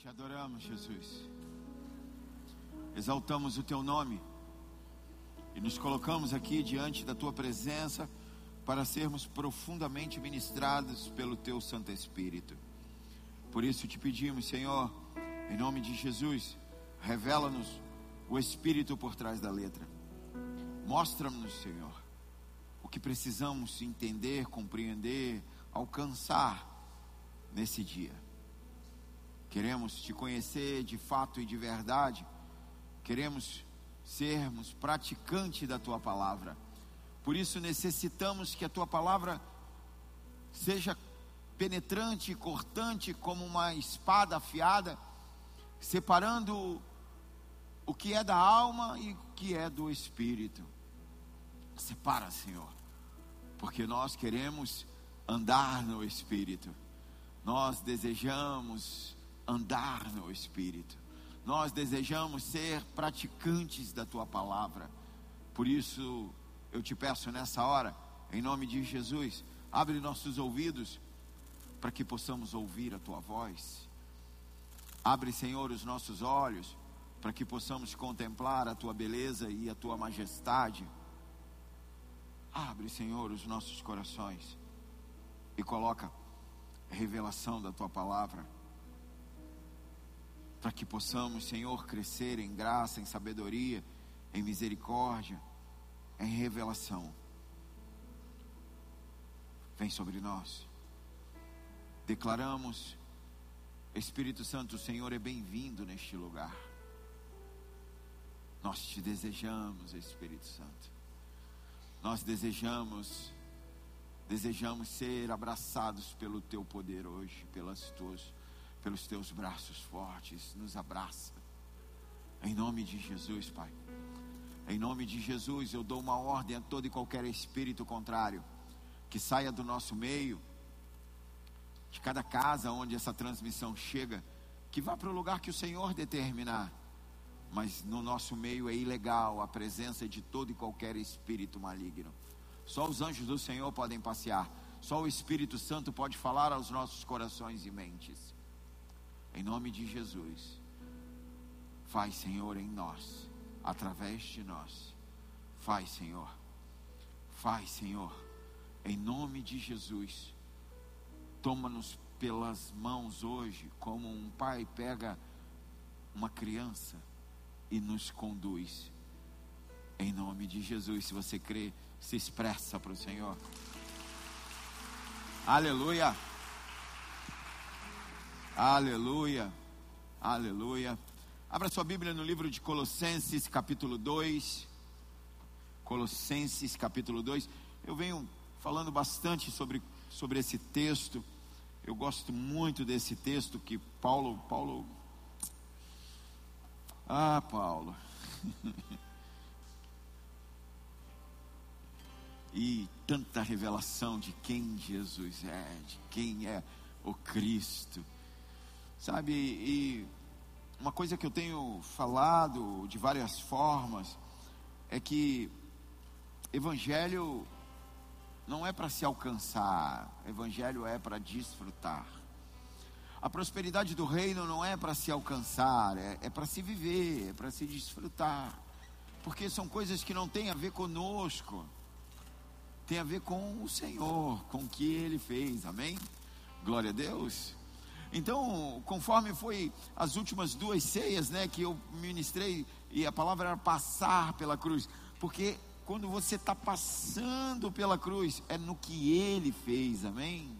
Te adoramos, Jesus. Exaltamos o teu nome e nos colocamos aqui diante da tua presença para sermos profundamente ministrados pelo teu Santo Espírito. Por isso te pedimos, Senhor, em nome de Jesus, revela-nos o Espírito por trás da letra. Mostra-nos, Senhor, o que precisamos entender, compreender, alcançar nesse dia. Queremos te conhecer de fato e de verdade. Queremos sermos praticantes da tua palavra. Por isso necessitamos que a tua palavra seja penetrante e cortante como uma espada afiada, separando o que é da alma e o que é do espírito. Separa, Senhor, porque nós queremos andar no espírito. Nós desejamos andar no espírito. Nós desejamos ser praticantes da tua palavra. Por isso, eu te peço nessa hora, em nome de Jesus, abre nossos ouvidos para que possamos ouvir a tua voz. Abre, Senhor, os nossos olhos para que possamos contemplar a tua beleza e a tua majestade. Abre, Senhor, os nossos corações e coloca a revelação da tua palavra para que possamos, Senhor, crescer em graça, em sabedoria, em misericórdia, em revelação. Vem sobre nós. Declaramos, Espírito Santo, o Senhor é bem-vindo neste lugar. Nós te desejamos, Espírito Santo. Nós desejamos, desejamos ser abraçados pelo teu poder hoje, pelas tuas pelos teus braços fortes, nos abraça. Em nome de Jesus, Pai. Em nome de Jesus, eu dou uma ordem a todo e qualquer espírito contrário que saia do nosso meio, de cada casa onde essa transmissão chega, que vá para o lugar que o Senhor determinar. Mas no nosso meio é ilegal a presença de todo e qualquer espírito maligno. Só os anjos do Senhor podem passear. Só o Espírito Santo pode falar aos nossos corações e mentes. Em nome de Jesus. Faz, Senhor, em nós, através de nós. Faz, Senhor. Faz, Senhor. Em nome de Jesus. Toma-nos pelas mãos hoje, como um pai pega uma criança e nos conduz. Em nome de Jesus, se você crê, se expressa para o Senhor. Aleluia. Aleluia, aleluia. Abra sua Bíblia no livro de Colossenses, capítulo 2. Colossenses, capítulo 2. Eu venho falando bastante sobre, sobre esse texto. Eu gosto muito desse texto que Paulo. Paulo. Ah, Paulo. e tanta revelação de quem Jesus é, de quem é o Cristo. Sabe, e uma coisa que eu tenho falado de várias formas é que evangelho não é para se alcançar, evangelho é para desfrutar. A prosperidade do reino não é para se alcançar, é, é para se viver, é para se desfrutar. Porque são coisas que não têm a ver conosco, tem a ver com o Senhor, com o que Ele fez, amém? Glória a Deus. Então, conforme foi as últimas duas ceias, né, que eu ministrei, e a palavra era passar pela cruz, porque quando você está passando pela cruz, é no que ele fez, amém?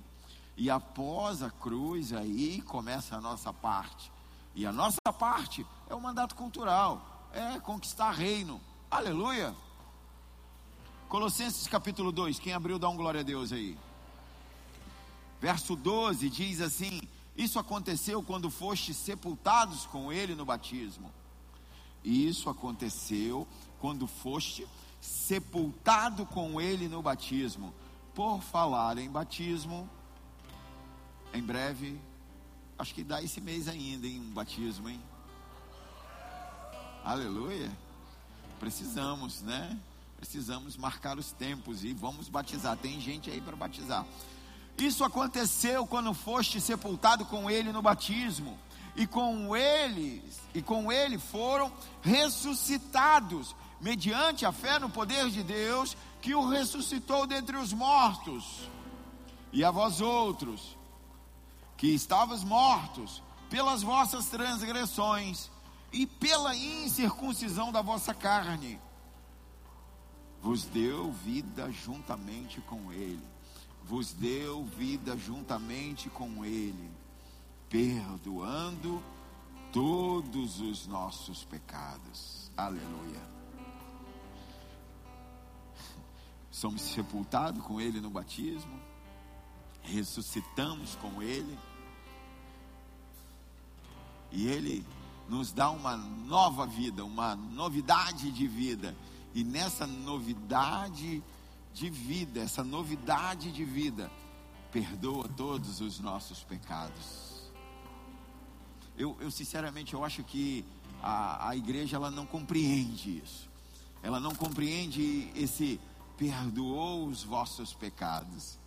E após a cruz, aí começa a nossa parte. E a nossa parte é o mandato cultural, é conquistar reino. Aleluia! Colossenses capítulo 2, quem abriu, dá um glória a Deus aí. Verso 12 diz assim: isso aconteceu quando foste sepultados com ele no batismo. Isso aconteceu quando foste sepultado com ele no batismo. Por falar em batismo, em breve, acho que dá esse mês ainda, em um batismo, hein? Aleluia. Precisamos, né? Precisamos marcar os tempos e vamos batizar. Tem gente aí para batizar. Isso aconteceu quando foste sepultado com ele no batismo, e com ele e com ele foram ressuscitados mediante a fé no poder de Deus que o ressuscitou dentre os mortos. E a vós outros, que estavas mortos pelas vossas transgressões e pela incircuncisão da vossa carne, vos deu vida juntamente com ele. Vos deu vida juntamente com ele, perdoando todos os nossos pecados. Aleluia. Somos sepultados com ele no batismo, ressuscitamos com ele, e ele nos dá uma nova vida, uma novidade de vida. E nessa novidade de vida, essa novidade de vida, perdoa todos os nossos pecados. Eu, eu sinceramente, eu acho que a, a igreja ela não compreende isso. Ela não compreende esse perdoou os vossos pecados.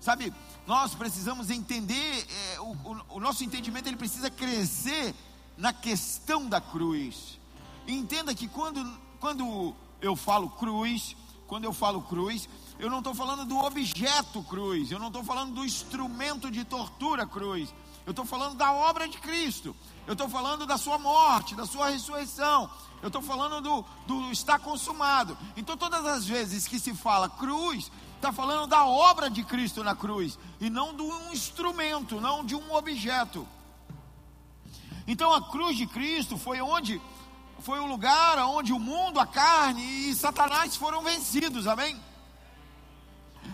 Sabe, nós precisamos entender, é, o, o, o nosso entendimento ele precisa crescer na questão da cruz. entenda que quando, quando eu falo cruz, quando eu falo cruz, eu não estou falando do objeto cruz, eu não estou falando do instrumento de tortura cruz, eu estou falando da obra de Cristo, eu estou falando da sua morte, da sua ressurreição, eu estou falando do, do está consumado. Então, todas as vezes que se fala cruz, está falando da obra de Cristo na cruz, e não de um instrumento, não de um objeto. Então a cruz de Cristo foi onde foi o lugar onde o mundo, a carne e Satanás foram vencidos, amém?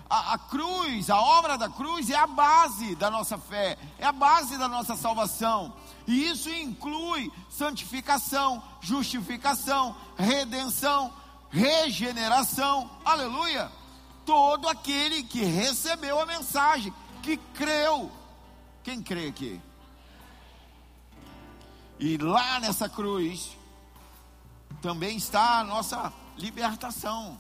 A, a, cruz, a obra da cruz é a base da nossa fé, é a base da nossa salvação, e isso inclui santificação, justificação, redenção, regeneração, aleluia. Todo aquele que recebeu a mensagem, que creu, quem crê aqui? E lá nessa cruz também está a nossa libertação.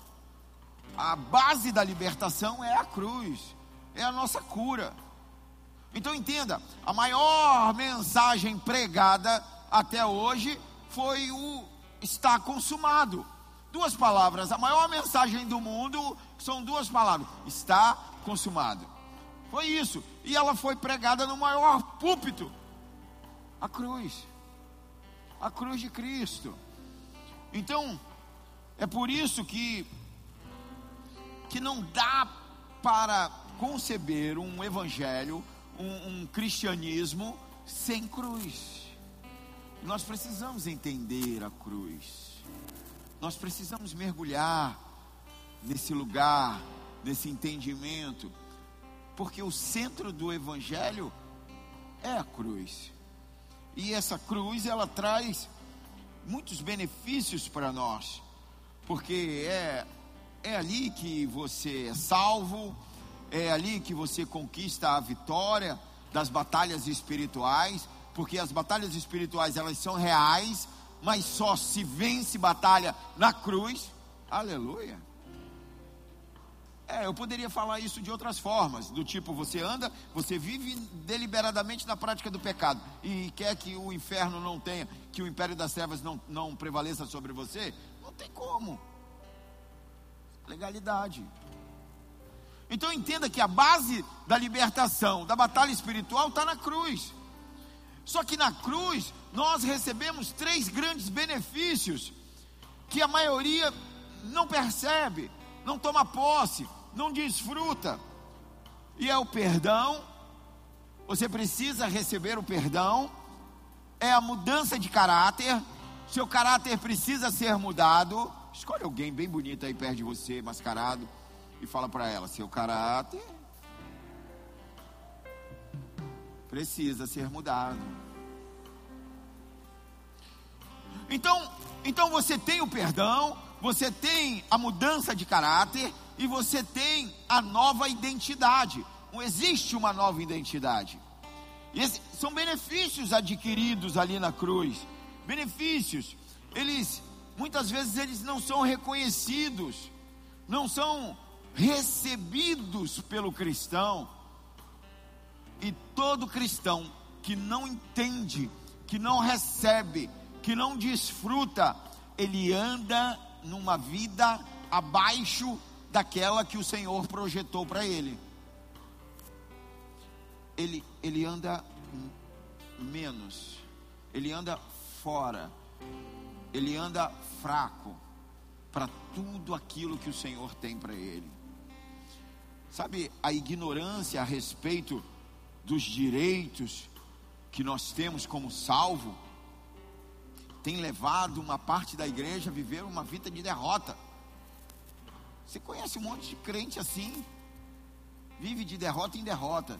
A base da libertação é a cruz, é a nossa cura. Então entenda, a maior mensagem pregada até hoje foi o está consumado. Duas palavras, a maior mensagem do mundo são duas palavras: está consumado. Foi isso. E ela foi pregada no maior púlpito a cruz a cruz de Cristo. Então, é por isso que que não dá para conceber um evangelho, um, um cristianismo sem cruz. Nós precisamos entender a cruz. Nós precisamos mergulhar nesse lugar, nesse entendimento, porque o centro do evangelho é a cruz. E essa cruz, ela traz muitos benefícios para nós, porque é, é ali que você é salvo, é ali que você conquista a vitória das batalhas espirituais, porque as batalhas espirituais elas são reais, mas só se vence batalha na cruz. Aleluia. É, eu poderia falar isso de outras formas, do tipo, você anda, você vive deliberadamente na prática do pecado e quer que o inferno não tenha, que o império das trevas não, não prevaleça sobre você, não tem como. Legalidade. Então entenda que a base da libertação, da batalha espiritual, está na cruz. Só que na cruz nós recebemos três grandes benefícios que a maioria não percebe, não toma posse não desfruta. E é o perdão, você precisa receber o perdão, é a mudança de caráter, seu caráter precisa ser mudado. Escolhe alguém bem bonito aí perto de você, mascarado, e fala para ela: seu caráter precisa ser mudado. Então, então você tem o perdão, você tem a mudança de caráter e você tem a nova identidade. Existe uma nova identidade. E são benefícios adquiridos ali na cruz. Benefícios. Eles muitas vezes eles não são reconhecidos, não são recebidos pelo cristão. E todo cristão que não entende, que não recebe, que não desfruta, ele anda numa vida abaixo daquela que o Senhor projetou para ele. Ele, ele anda menos, ele anda fora, ele anda fraco para tudo aquilo que o Senhor tem para ele. Sabe, a ignorância a respeito dos direitos que nós temos como salvo tem levado uma parte da igreja a viver uma vida de derrota. Você conhece um monte de crente assim, vive de derrota em derrota.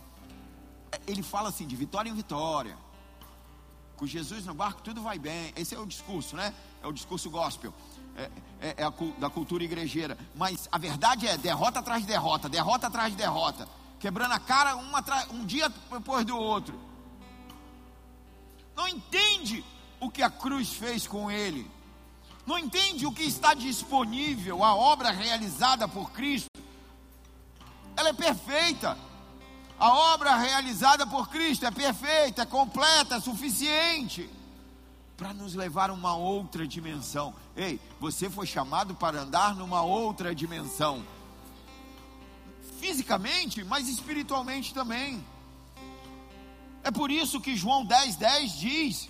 Ele fala assim, de vitória em vitória. Com Jesus no barco tudo vai bem. Esse é o discurso, né? É o discurso gospel. É, é, é a, da cultura igrejeira. Mas a verdade é derrota atrás de derrota, derrota atrás de derrota. Quebrando a cara uma, um dia depois do outro. Não entende o que a cruz fez com ele. Não entende o que está disponível, a obra realizada por Cristo. Ela é perfeita. A obra realizada por Cristo é perfeita, é completa, é suficiente para nos levar a uma outra dimensão. Ei, você foi chamado para andar numa outra dimensão. Fisicamente, mas espiritualmente também. É por isso que João 10, 10 diz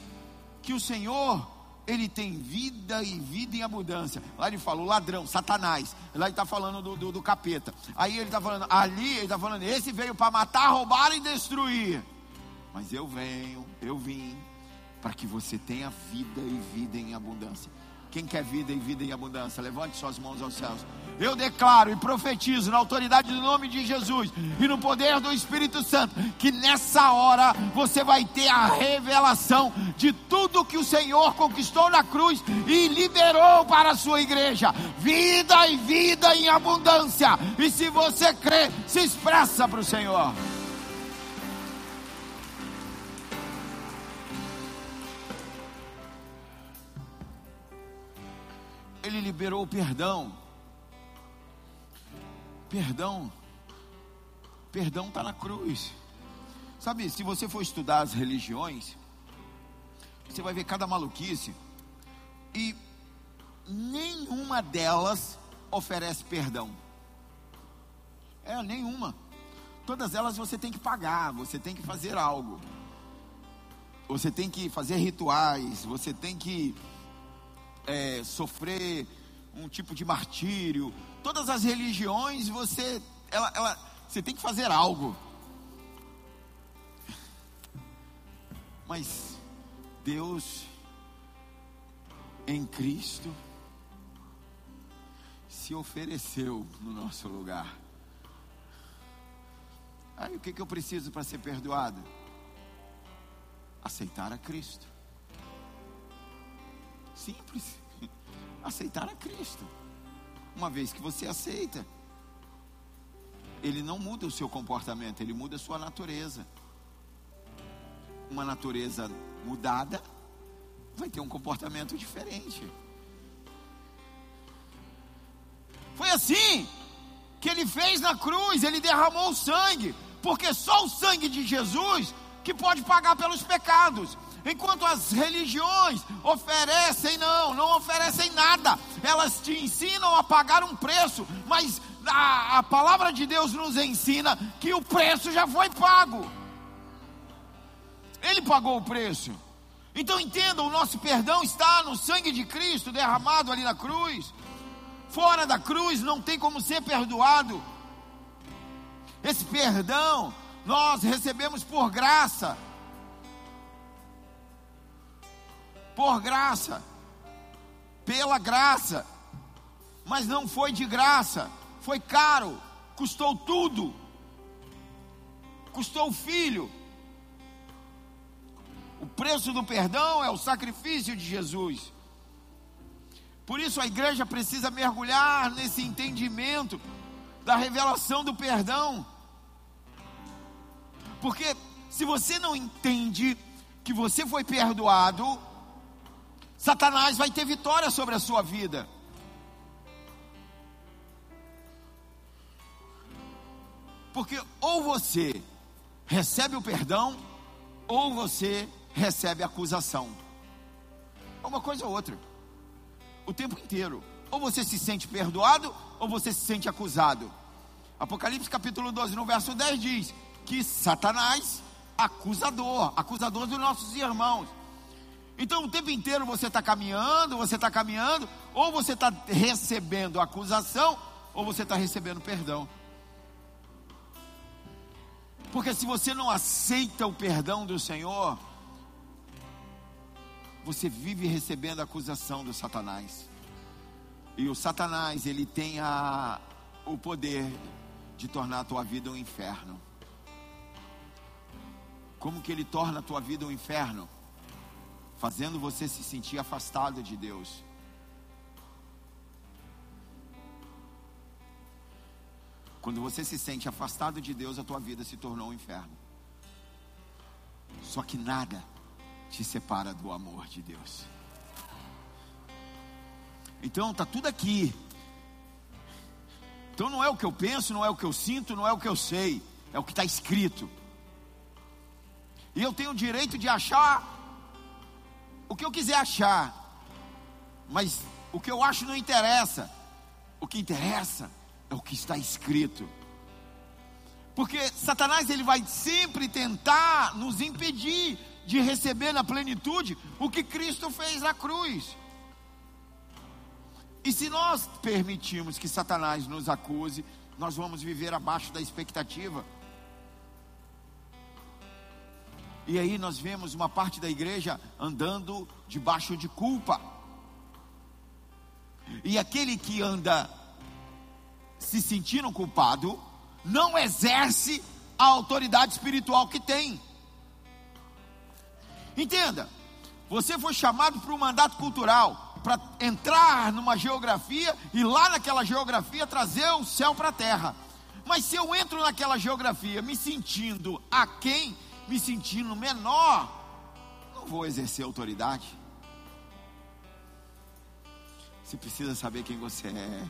que o Senhor, Ele tem vida e vida em abundância. Lá ele fala, o ladrão, Satanás. Lá ele está falando do, do, do, capeta. Aí ele está falando, ali ele está falando, esse veio para matar, roubar e destruir. Mas eu venho, eu vim para que você tenha vida e vida em abundância. Quem quer vida e vida em abundância, levante suas mãos aos céus. Eu declaro e profetizo na autoridade do nome de Jesus e no poder do Espírito Santo que nessa hora você vai ter a revelação de tudo que o Senhor conquistou na cruz e liberou para a sua igreja. Vida e vida em abundância. E se você crê, se expressa para o Senhor. Ele liberou o perdão. Perdão. Perdão está na cruz. Sabe, se você for estudar as religiões, você vai ver cada maluquice. E nenhuma delas oferece perdão. É, nenhuma. Todas elas você tem que pagar, você tem que fazer algo. Você tem que fazer rituais, você tem que é, sofrer um tipo de martírio. Todas as religiões você, ela, ela, você tem que fazer algo. Mas Deus em Cristo se ofereceu no nosso lugar. Aí o que, que eu preciso para ser perdoado? Aceitar a Cristo. Simples. Aceitar a Cristo. Uma vez que você aceita, ele não muda o seu comportamento, ele muda a sua natureza. Uma natureza mudada vai ter um comportamento diferente. Foi assim que ele fez na cruz, ele derramou o sangue, porque só o sangue de Jesus que pode pagar pelos pecados. Enquanto as religiões oferecem, não, não oferecem nada, elas te ensinam a pagar um preço, mas a, a palavra de Deus nos ensina que o preço já foi pago. Ele pagou o preço. Então entenda, o nosso perdão está no sangue de Cristo derramado ali na cruz. Fora da cruz não tem como ser perdoado. Esse perdão nós recebemos por graça. Por graça, pela graça, mas não foi de graça, foi caro, custou tudo, custou o filho. O preço do perdão é o sacrifício de Jesus. Por isso a igreja precisa mergulhar nesse entendimento da revelação do perdão. Porque se você não entende que você foi perdoado, Satanás vai ter vitória sobre a sua vida. Porque ou você recebe o perdão, ou você recebe acusação. Uma coisa ou outra. O tempo inteiro. Ou você se sente perdoado, ou você se sente acusado. Apocalipse capítulo 12, no verso 10 diz que Satanás, acusador, acusador dos nossos irmãos. Então o tempo inteiro você está caminhando, você está caminhando, ou você está recebendo acusação, ou você está recebendo perdão. Porque se você não aceita o perdão do Senhor, você vive recebendo a acusação do Satanás. E o Satanás, ele tem a, o poder de tornar a tua vida um inferno. Como que ele torna a tua vida um inferno? Fazendo você se sentir afastado de Deus. Quando você se sente afastado de Deus, a tua vida se tornou um inferno. Só que nada te separa do amor de Deus. Então tá tudo aqui. Então não é o que eu penso, não é o que eu sinto, não é o que eu sei, é o que está escrito. E eu tenho o direito de achar o que eu quiser achar, mas o que eu acho não interessa. O que interessa é o que está escrito. Porque Satanás ele vai sempre tentar nos impedir de receber na plenitude o que Cristo fez na cruz. E se nós permitirmos que Satanás nos acuse, nós vamos viver abaixo da expectativa. E aí nós vemos uma parte da igreja andando debaixo de culpa. E aquele que anda se sentindo culpado, não exerce a autoridade espiritual que tem. Entenda, você foi chamado para um mandato cultural, para entrar numa geografia e lá naquela geografia trazer o céu para a terra. Mas se eu entro naquela geografia me sentindo aquém, me sentindo menor, não vou exercer autoridade. Você precisa saber quem você é.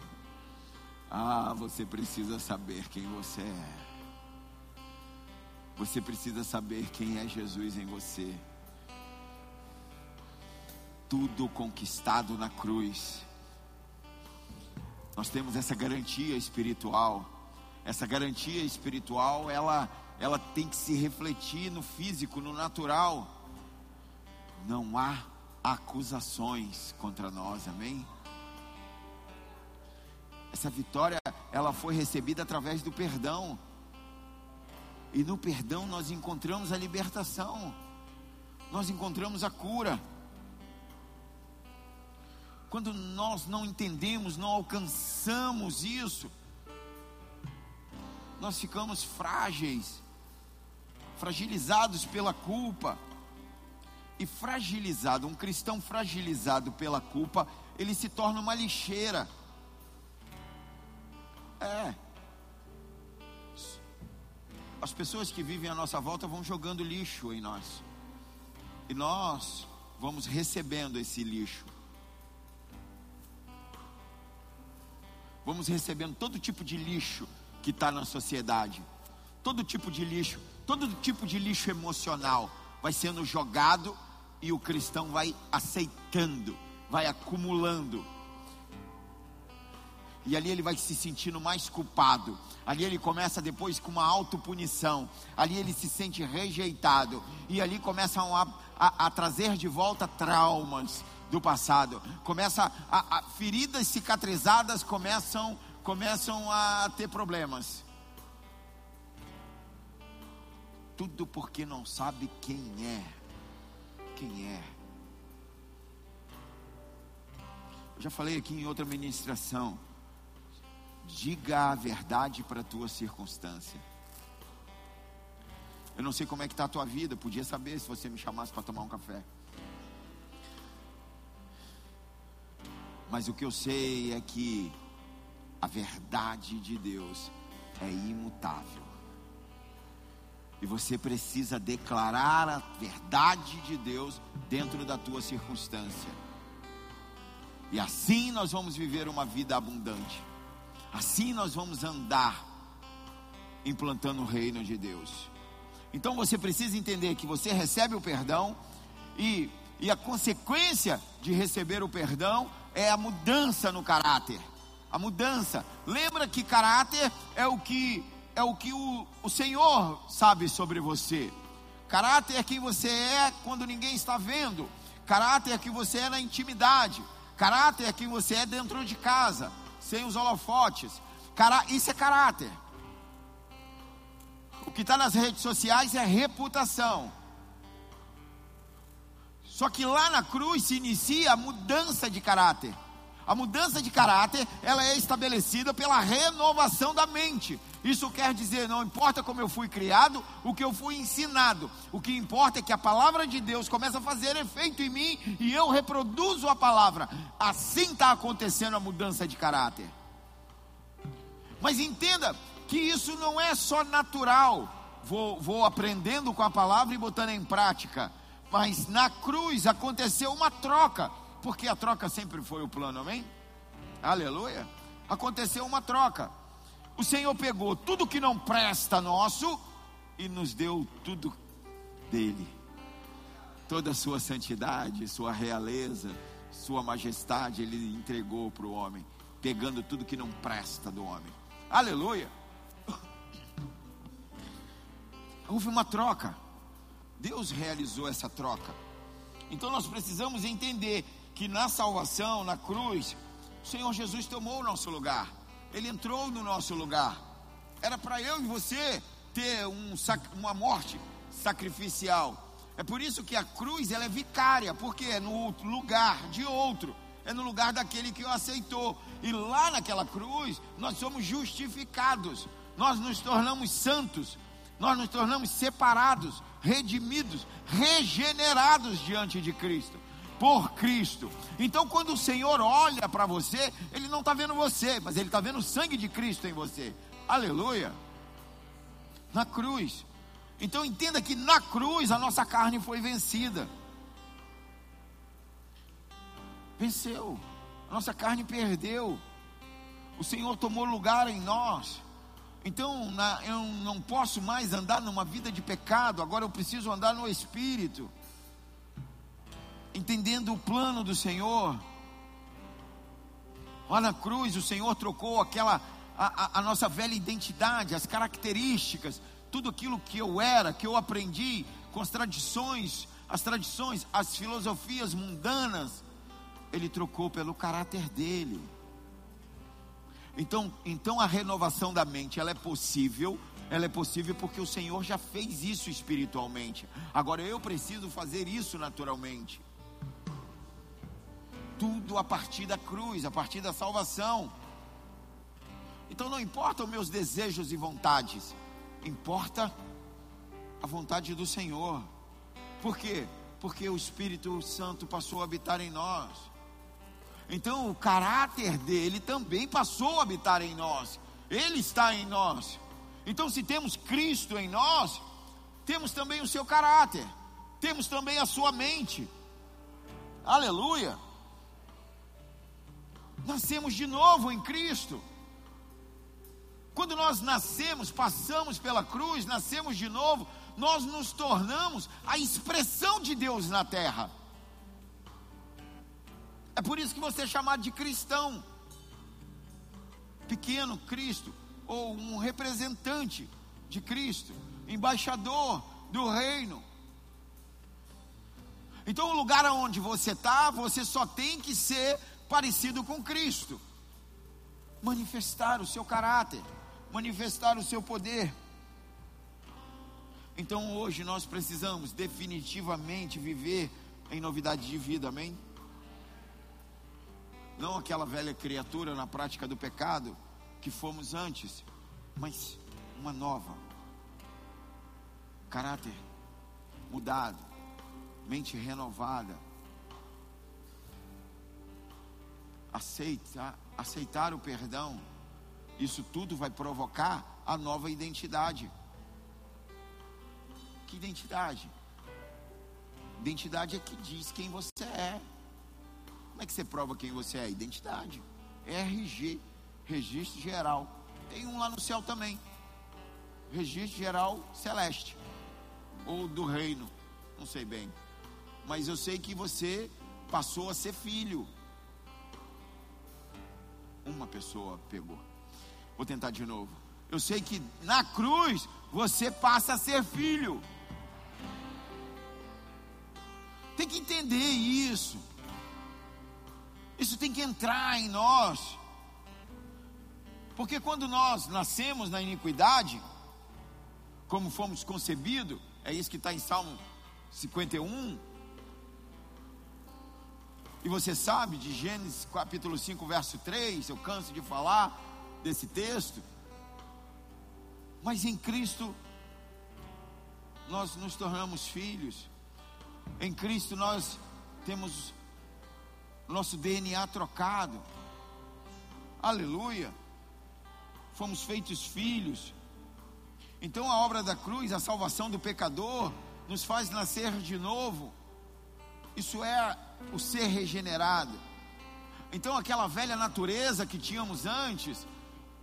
Ah, você precisa saber quem você é. Você precisa saber quem é Jesus em você tudo conquistado na cruz. Nós temos essa garantia espiritual. Essa garantia espiritual, ela ela tem que se refletir no físico, no natural. Não há acusações contra nós, amém? Essa vitória, ela foi recebida através do perdão. E no perdão nós encontramos a libertação. Nós encontramos a cura. Quando nós não entendemos, não alcançamos isso, nós ficamos frágeis, fragilizados pela culpa. E fragilizado, um cristão fragilizado pela culpa, ele se torna uma lixeira. É. As pessoas que vivem à nossa volta vão jogando lixo em nós. E nós vamos recebendo esse lixo. vamos recebendo todo tipo de lixo que está na sociedade, todo tipo de lixo, todo tipo de lixo emocional vai sendo jogado e o cristão vai aceitando, vai acumulando. E ali ele vai se sentindo mais culpado. Ali ele começa depois com uma autopunição. Ali ele se sente rejeitado. E ali começam a, a, a trazer de volta traumas, do passado. Começa a, a, feridas cicatrizadas começam começam a ter problemas. Tudo porque não sabe quem é. Quem é? Eu já falei aqui em outra ministração. Diga a verdade para a tua circunstância. Eu não sei como é que está a tua vida, podia saber se você me chamasse para tomar um café. Mas o que eu sei é que a verdade de Deus é imutável. E você precisa declarar a verdade de Deus dentro da tua circunstância. E assim nós vamos viver uma vida abundante. Assim nós vamos andar implantando o reino de Deus. Então você precisa entender que você recebe o perdão e, e a consequência de receber o perdão é a mudança no caráter. A mudança. Lembra que caráter é o que é o que o, o Senhor sabe sobre você. Caráter é quem você é quando ninguém está vendo. Caráter é quem você é na intimidade. Caráter é quem você é dentro de casa, sem os holofotes. Cará isso é caráter. O que está nas redes sociais é reputação. Só que lá na cruz se inicia a mudança de caráter. A mudança de caráter, ela é estabelecida pela renovação da mente. Isso quer dizer, não importa como eu fui criado, o que eu fui ensinado. O que importa é que a palavra de Deus começa a fazer efeito em mim e eu reproduzo a palavra. Assim está acontecendo a mudança de caráter. Mas entenda que isso não é só natural. Vou, vou aprendendo com a palavra e botando em prática. Mas na cruz aconteceu uma troca porque a troca sempre foi o plano, amém? Aleluia. Aconteceu uma troca. O Senhor pegou tudo que não presta nosso e nos deu tudo dele. Toda a sua santidade, sua realeza, sua majestade, ele entregou para o homem, pegando tudo que não presta do homem. Aleluia. Houve uma troca. Deus realizou essa troca. Então nós precisamos entender que na salvação, na cruz, o Senhor Jesus tomou o nosso lugar. Ele entrou no nosso lugar. Era para eu e você ter um, uma morte sacrificial. É por isso que a cruz ela é vicária, porque é no lugar de outro, é no lugar daquele que o aceitou. E lá naquela cruz, nós somos justificados, nós nos tornamos santos, nós nos tornamos separados, redimidos, regenerados diante de Cristo por Cristo. Então, quando o Senhor olha para você, Ele não está vendo você, mas Ele está vendo o sangue de Cristo em você. Aleluia. Na cruz. Então, entenda que na cruz a nossa carne foi vencida. Venceu. A nossa carne perdeu. O Senhor tomou lugar em nós. Então, na, eu não posso mais andar numa vida de pecado, agora eu preciso andar no Espírito entendendo o plano do Senhor. Lá na cruz, o Senhor trocou aquela a, a, nossa velha identidade, as características, tudo aquilo que eu era, que eu aprendi, com as tradições, as tradições, as filosofias mundanas, Ele trocou pelo caráter dele. Então, então a renovação da mente, ela é possível, ela é possível porque o Senhor já fez isso espiritualmente. Agora eu preciso fazer isso naturalmente tudo a partir da cruz, a partir da salvação. Então não importa os meus desejos e vontades, importa a vontade do Senhor. Por quê? Porque o Espírito Santo passou a habitar em nós. Então o caráter dele também passou a habitar em nós. Ele está em nós. Então se temos Cristo em nós, temos também o seu caráter. Temos também a sua mente. Aleluia. Nascemos de novo em Cristo. Quando nós nascemos, passamos pela cruz, nascemos de novo, nós nos tornamos a expressão de Deus na terra. É por isso que você é chamado de cristão. Pequeno Cristo, ou um representante de Cristo, embaixador do reino. Então, o lugar onde você está, você só tem que ser parecido com Cristo. Manifestar o seu caráter, manifestar o seu poder. Então hoje nós precisamos definitivamente viver em novidade de vida, amém? Não aquela velha criatura na prática do pecado que fomos antes, mas uma nova. Caráter mudado, mente renovada aceitar, aceitar o perdão, isso tudo vai provocar a nova identidade. Que identidade? Identidade é que diz quem você é. Como é que você prova quem você é? Identidade. RG, Registro Geral. Tem um lá no céu também. Registro Geral Celeste. ou do reino, não sei bem. Mas eu sei que você passou a ser filho. Uma pessoa pegou. Vou tentar de novo. Eu sei que na cruz você passa a ser filho. Tem que entender isso. Isso tem que entrar em nós. Porque quando nós nascemos na iniquidade, como fomos concebidos, é isso que está em Salmo 51. E você sabe de Gênesis capítulo 5, verso 3, eu canso de falar desse texto. Mas em Cristo nós nos tornamos filhos. Em Cristo nós temos nosso DNA trocado. Aleluia. Fomos feitos filhos. Então a obra da cruz, a salvação do pecador, nos faz nascer de novo. Isso é o ser regenerado. Então aquela velha natureza que tínhamos antes,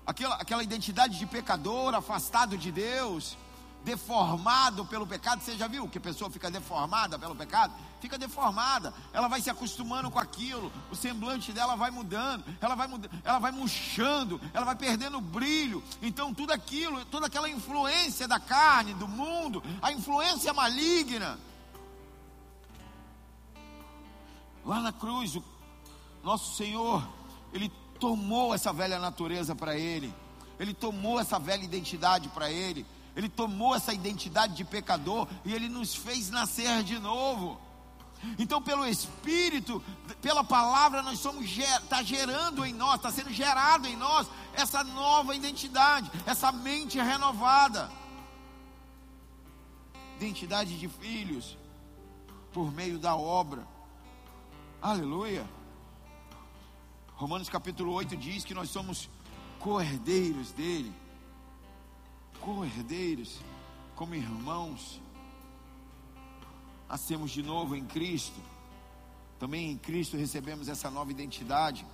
aquela, aquela identidade de pecador, afastado de Deus, deformado pelo pecado. Você já viu que a pessoa fica deformada pelo pecado? Fica deformada. Ela vai se acostumando com aquilo. O semblante dela vai mudando. Ela vai ela vai murchando. Ela vai perdendo brilho. Então tudo aquilo, toda aquela influência da carne, do mundo, a influência maligna. Lá na cruz, o nosso Senhor, ele tomou essa velha natureza para ele. Ele tomou essa velha identidade para ele ele tomou essa identidade de pecador e Ele nos fez nascer de novo. Então, pelo Espírito, pela palavra, nós somos está gerando em nós, está sendo gerado em nós essa nova identidade, essa mente renovada, identidade de filhos por meio da obra. Aleluia. Romanos capítulo 8 diz que nós somos cordeiros dele co-herdeiros, como irmãos, nascemos de novo em Cristo. Também em Cristo recebemos essa nova identidade.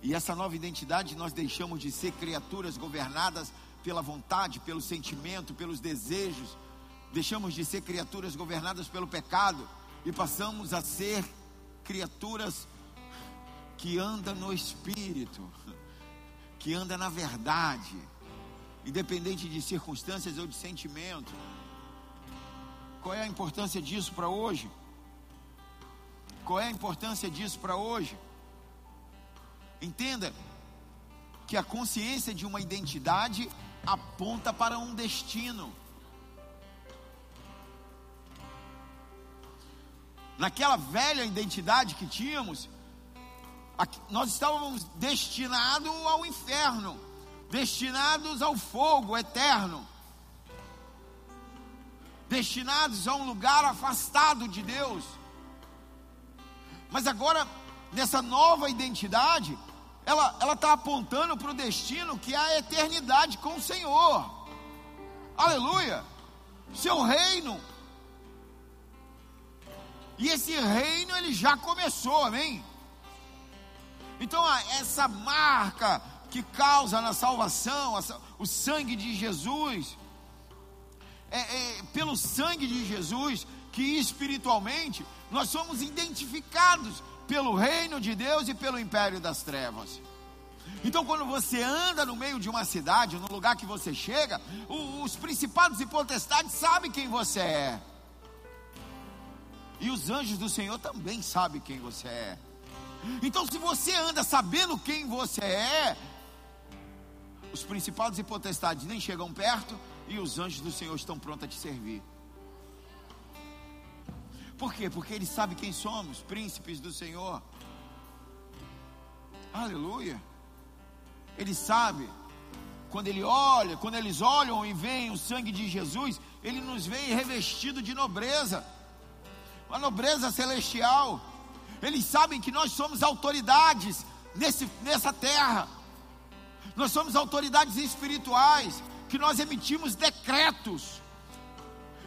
E essa nova identidade nós deixamos de ser criaturas governadas pela vontade, pelo sentimento, pelos desejos. Deixamos de ser criaturas governadas pelo pecado e passamos a ser criaturas que andam no espírito, que andam na verdade independente de circunstâncias ou de sentimento. Qual é a importância disso para hoje? Qual é a importância disso para hoje? Entenda que a consciência de uma identidade aponta para um destino. Naquela velha identidade que tínhamos, nós estávamos destinados ao inferno destinados ao fogo eterno, destinados a um lugar afastado de Deus. Mas agora, nessa nova identidade, ela está apontando para o destino que é a eternidade com o Senhor. Aleluia! Seu reino. E esse reino ele já começou, amém? Então, essa marca que causa na salvação, o sangue de Jesus. É, é, pelo sangue de Jesus que espiritualmente nós somos identificados pelo reino de Deus e pelo império das trevas. Então, quando você anda no meio de uma cidade, no lugar que você chega, os principados e potestades sabem quem você é. E os anjos do Senhor também sabem quem você é. Então, se você anda sabendo quem você é, os principados e potestades nem chegam perto e os anjos do Senhor estão prontos a te servir. Por quê? Porque ele sabe quem somos, príncipes do Senhor. Aleluia. Ele sabe. Quando ele olha, quando eles olham e veem o sangue de Jesus, ele nos vê revestido de nobreza. Uma nobreza celestial. Eles sabem que nós somos autoridades nesse, nessa terra. Nós somos autoridades espirituais, que nós emitimos decretos,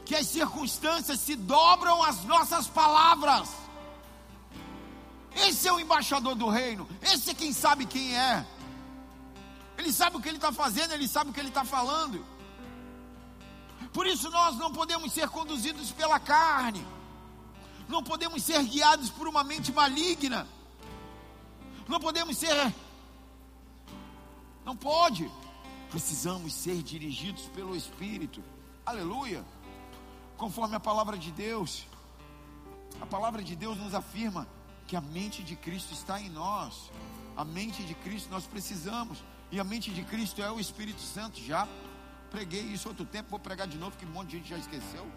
que as circunstâncias se dobram às nossas palavras. Esse é o embaixador do reino, esse é quem sabe quem é. Ele sabe o que ele está fazendo, ele sabe o que ele está falando. Por isso nós não podemos ser conduzidos pela carne, não podemos ser guiados por uma mente maligna, não podemos ser. Não pode. Precisamos ser dirigidos pelo Espírito. Aleluia. Conforme a palavra de Deus. A palavra de Deus nos afirma que a mente de Cristo está em nós. A mente de Cristo nós precisamos. E a mente de Cristo é o Espírito Santo. Já preguei isso outro tempo, vou pregar de novo, que um monte de gente já esqueceu.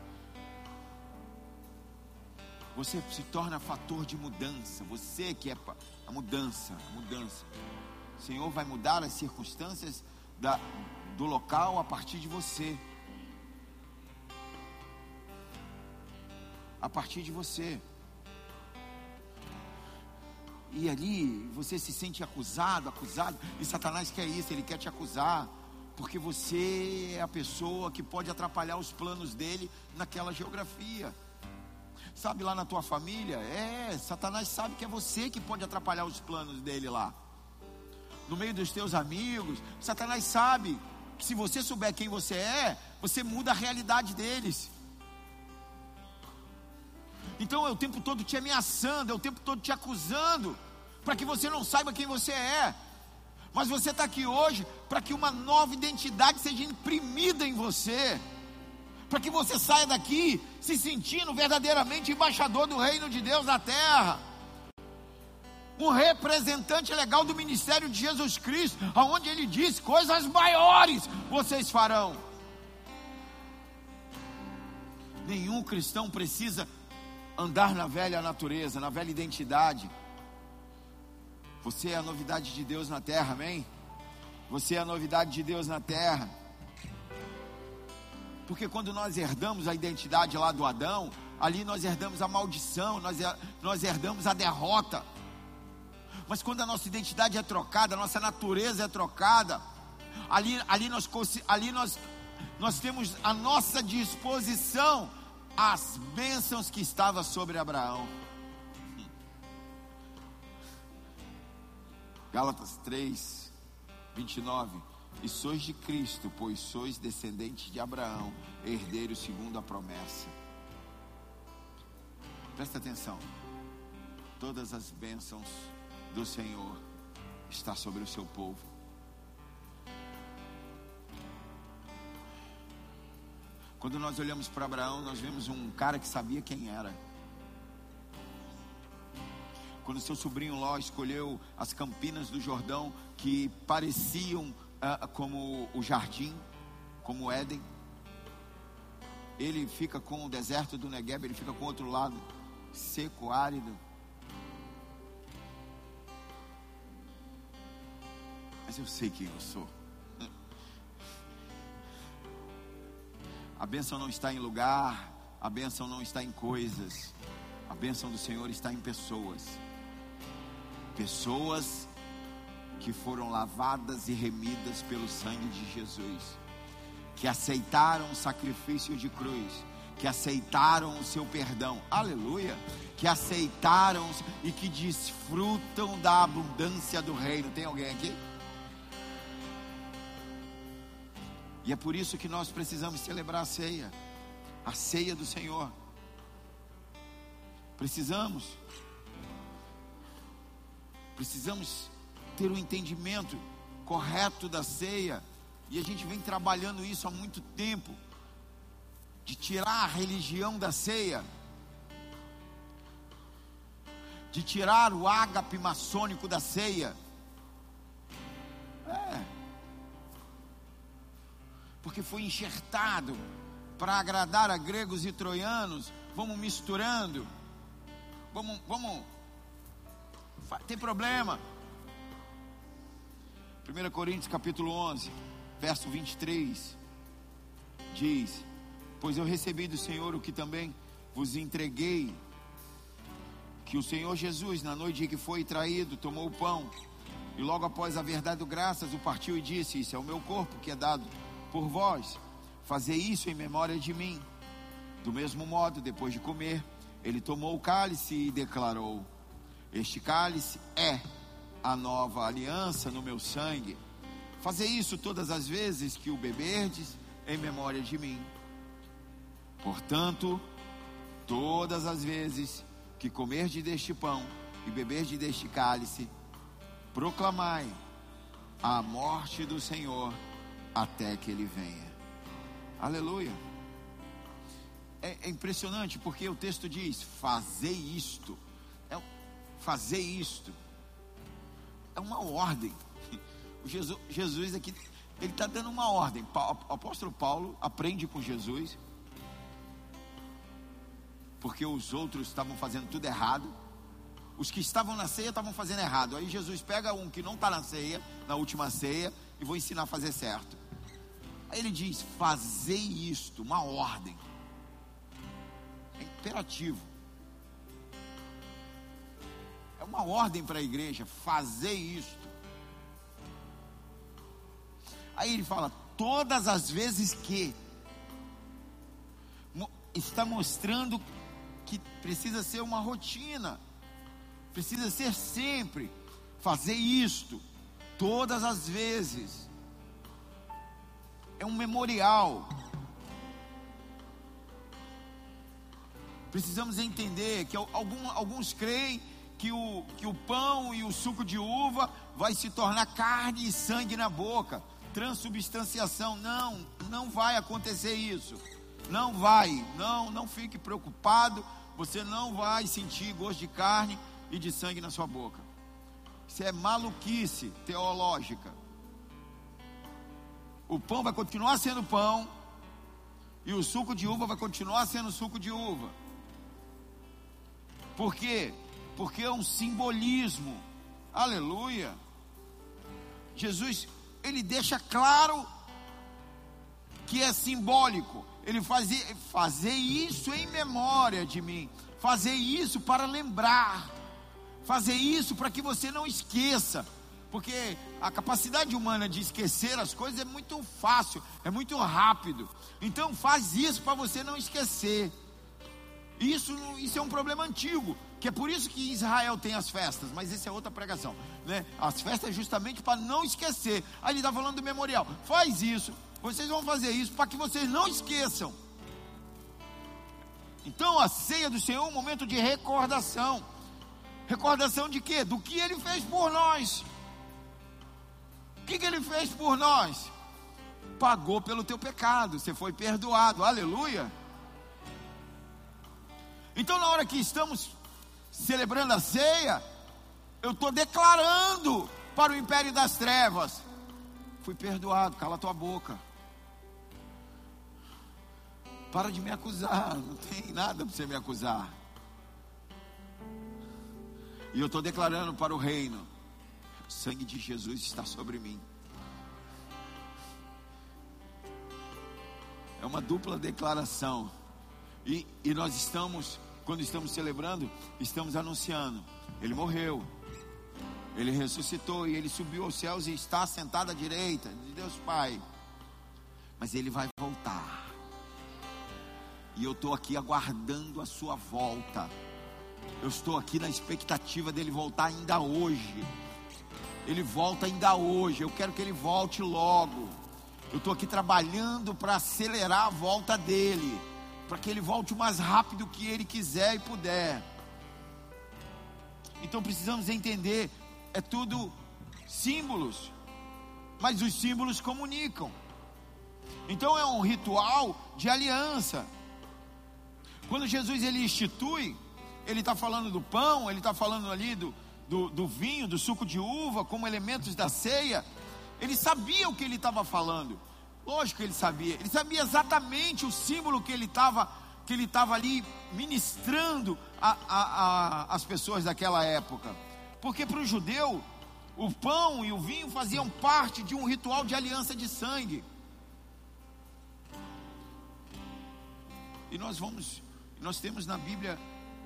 Você se torna fator de mudança. Você que é a mudança, a mudança. O Senhor vai mudar as circunstâncias da, do local a partir de você. A partir de você. E ali você se sente acusado, acusado, e Satanás quer isso, ele quer te acusar, porque você é a pessoa que pode atrapalhar os planos dele naquela geografia. Sabe lá na tua família? É, Satanás sabe que é você que pode atrapalhar os planos dele lá. No meio dos teus amigos, Satanás sabe que se você souber quem você é, você muda a realidade deles. Então é o tempo todo te ameaçando, é o tempo todo te acusando, para que você não saiba quem você é. Mas você está aqui hoje para que uma nova identidade seja imprimida em você para que você saia daqui se sentindo verdadeiramente embaixador do reino de Deus na terra. Um representante legal do ministério de Jesus Cristo, aonde ele diz coisas maiores vocês farão. Nenhum cristão precisa andar na velha natureza, na velha identidade. Você é a novidade de Deus na terra, amém? Você é a novidade de Deus na terra. Porque quando nós herdamos a identidade lá do Adão, ali nós herdamos a maldição, nós, nós herdamos a derrota. Mas quando a nossa identidade é trocada, a nossa natureza é trocada, ali, ali, nós, ali nós, nós temos à nossa disposição as bênçãos que estavam sobre Abraão. Gálatas 3, 29 e sois de Cristo, pois sois descendentes de Abraão, herdeiros segundo a promessa. Presta atenção. Todas as bênçãos do Senhor está sobre o seu povo. Quando nós olhamos para Abraão, nós vemos um cara que sabia quem era. Quando seu sobrinho Ló escolheu as campinas do Jordão que pareciam como o jardim, como o Éden. Ele fica com o deserto do Negev, ele fica com outro lado, seco, árido. Mas eu sei quem eu sou. A bênção não está em lugar, a bênção não está em coisas, a bênção do Senhor está em pessoas. Pessoas que foram lavadas e remidas pelo sangue de Jesus, que aceitaram o sacrifício de cruz, que aceitaram o seu perdão, aleluia, que aceitaram e que desfrutam da abundância do reino. Tem alguém aqui? E é por isso que nós precisamos celebrar a ceia, a ceia do Senhor. Precisamos, precisamos ter o um entendimento correto da ceia, e a gente vem trabalhando isso há muito tempo, de tirar a religião da ceia, de tirar o ágape maçônico da ceia. É. Porque foi enxertado para agradar a gregos e troianos, vamos misturando. Vamos, vamos. Tem problema. 1 Coríntios capítulo 11, verso 23, diz: Pois eu recebi do Senhor o que também vos entreguei, que o Senhor Jesus, na noite em que foi traído, tomou o pão, e logo após a verdade graças, o partiu e disse: Isso é o meu corpo que é dado por vós, fazer isso em memória de mim. Do mesmo modo, depois de comer, ele tomou o cálice e declarou: Este cálice é a nova aliança no meu sangue. Fazer isso todas as vezes que o beberdes em memória de mim. Portanto, todas as vezes que comerdes deste pão e beberdes deste cálice, proclamai a morte do Senhor até que ele venha. Aleluia. É, é impressionante porque o texto diz: fazer isto. É, fazer isto. É uma ordem. Jesus, Jesus aqui, ele está dando uma ordem. O apóstolo Paulo aprende com Jesus. Porque os outros estavam fazendo tudo errado. Os que estavam na ceia estavam fazendo errado. Aí Jesus pega um que não está na ceia, na última ceia, e vou ensinar a fazer certo. Aí ele diz: Fazei isto, uma ordem. É imperativo. É uma ordem para a igreja, fazer isto. Aí ele fala: todas as vezes que está mostrando que precisa ser uma rotina, precisa ser sempre fazer isto, todas as vezes é um memorial. Precisamos entender que alguns creem que o, que o pão e o suco de uva vai se tornar carne e sangue na boca, transubstanciação. Não, não vai acontecer isso. Não vai, não, não fique preocupado. Você não vai sentir gosto de carne e de sangue na sua boca. Isso é maluquice teológica o pão vai continuar sendo pão e o suco de uva vai continuar sendo suco de uva. Por quê? Porque é um simbolismo. Aleluia. Jesus, ele deixa claro que é simbólico. Ele fazia fazer isso em memória de mim, fazer isso para lembrar, fazer isso para que você não esqueça, porque a capacidade humana de esquecer as coisas é muito fácil, é muito rápido. Então faz isso para você não esquecer. Isso, isso é um problema antigo, que é por isso que Israel tem as festas, mas essa é outra pregação, né? As festas é justamente para não esquecer. Aí ele está falando do memorial. Faz isso, vocês vão fazer isso para que vocês não esqueçam. Então a ceia do Senhor é um momento de recordação. Recordação de quê? Do que ele fez por nós. O que, que ele fez por nós? Pagou pelo teu pecado, você foi perdoado, aleluia. Então, na hora que estamos celebrando a ceia, eu estou declarando para o império das trevas: fui perdoado, cala tua boca. Para de me acusar, não tem nada para você me acusar. E eu estou declarando para o reino: o sangue de Jesus está sobre mim. É uma dupla declaração. E, e nós estamos, quando estamos celebrando, estamos anunciando: Ele morreu, Ele ressuscitou e Ele subiu aos céus e está sentado à direita de Deus Pai. Mas Ele vai voltar. E eu estou aqui aguardando a sua volta. Eu estou aqui na expectativa dele voltar ainda hoje. Ele volta ainda hoje. Eu quero que ele volte logo. Eu estou aqui trabalhando para acelerar a volta dele, para que ele volte o mais rápido que ele quiser e puder. Então precisamos entender, é tudo símbolos, mas os símbolos comunicam. Então é um ritual de aliança. Quando Jesus ele institui, ele está falando do pão, ele está falando ali do, do, do vinho, do suco de uva, como elementos da ceia, ele sabia o que ele estava falando. Lógico que ele sabia. Ele sabia exatamente o símbolo que ele estava que ele estava ali ministrando às pessoas daquela época. Porque para o judeu, o pão e o vinho faziam parte de um ritual de aliança de sangue. E nós vamos, nós temos na Bíblia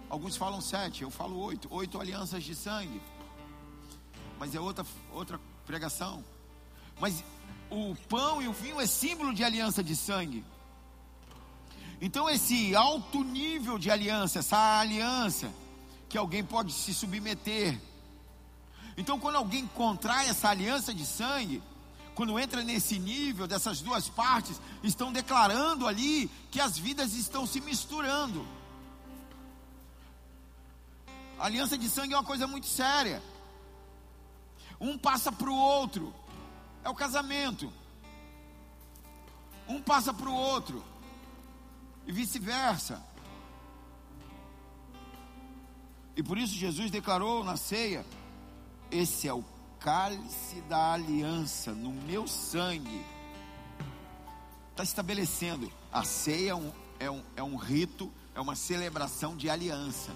Alguns falam sete, eu falo oito. Oito alianças de sangue. Mas é outra, outra pregação. Mas o pão e o vinho é símbolo de aliança de sangue. Então, esse alto nível de aliança, essa aliança que alguém pode se submeter. Então, quando alguém contrai essa aliança de sangue, quando entra nesse nível dessas duas partes, estão declarando ali que as vidas estão se misturando. A aliança de sangue é uma coisa muito séria. Um passa para o outro, é o casamento. Um passa para o outro, e vice-versa. E por isso Jesus declarou na ceia: Esse é o cálice da aliança no meu sangue. Está estabelecendo. A ceia é um, é, um, é um rito, é uma celebração de aliança.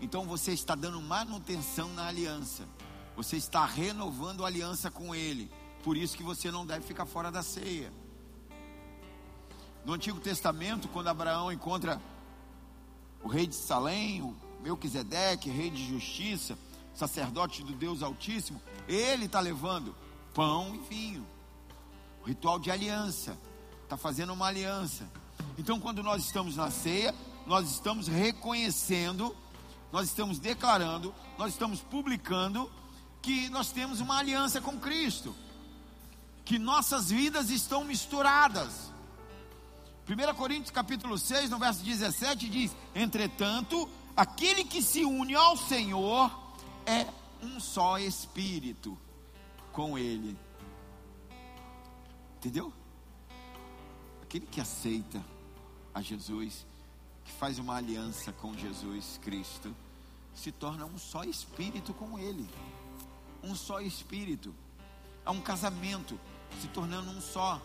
Então você está dando manutenção na aliança. Você está renovando a aliança com Ele. Por isso que você não deve ficar fora da ceia. No Antigo Testamento, quando Abraão encontra o rei de Salém, o Melquisedeque, rei de justiça, sacerdote do Deus Altíssimo, ele está levando pão e vinho. O ritual de aliança. Está fazendo uma aliança. Então, quando nós estamos na ceia, nós estamos reconhecendo, nós estamos declarando, nós estamos publicando que nós temos uma aliança com Cristo. Que nossas vidas estão misturadas. 1 Coríntios capítulo 6, no verso 17 diz: "Entretanto, aquele que se une ao Senhor é um só espírito com Ele. Entendeu? Aquele que aceita a Jesus, que faz uma aliança com Jesus Cristo, se torna um só espírito com Ele. Um só espírito. É um casamento se tornando um só.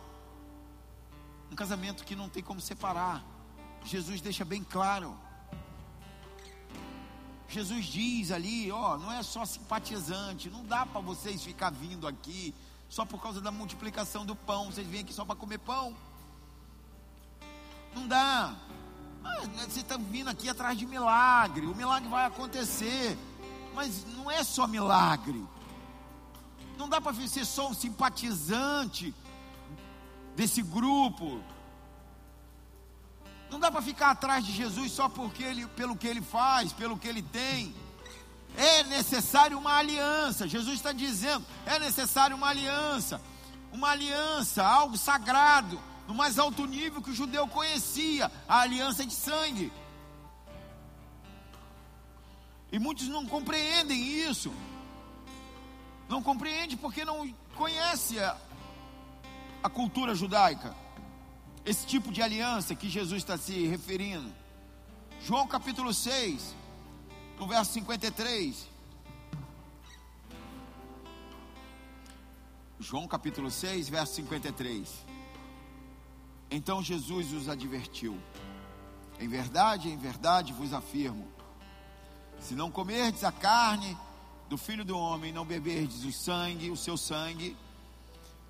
Um casamento que não tem como separar. Jesus deixa bem claro. Jesus diz ali, ó, não é só simpatizante, não dá para vocês ficar vindo aqui só por causa da multiplicação do pão, vocês vêm aqui só para comer pão. Não dá. Ah, vocês estão vindo aqui atrás de milagre, o milagre vai acontecer, mas não é só milagre. Não dá para ser só um simpatizante desse grupo, não dá para ficar atrás de Jesus só porque ele, pelo que ele faz, pelo que ele tem. É necessário uma aliança. Jesus está dizendo: é necessário uma aliança. Uma aliança, algo sagrado, no mais alto nível que o judeu conhecia a aliança de sangue. E muitos não compreendem isso. Não compreendem porque não conhecem a, a cultura judaica esse tipo de aliança que Jesus está se referindo. João capítulo 6, no verso 53. João capítulo 6, verso 53. Então Jesus os advertiu: Em verdade, em verdade vos afirmo: se não comerdes a carne do filho do homem, não beberdes o sangue, o seu sangue,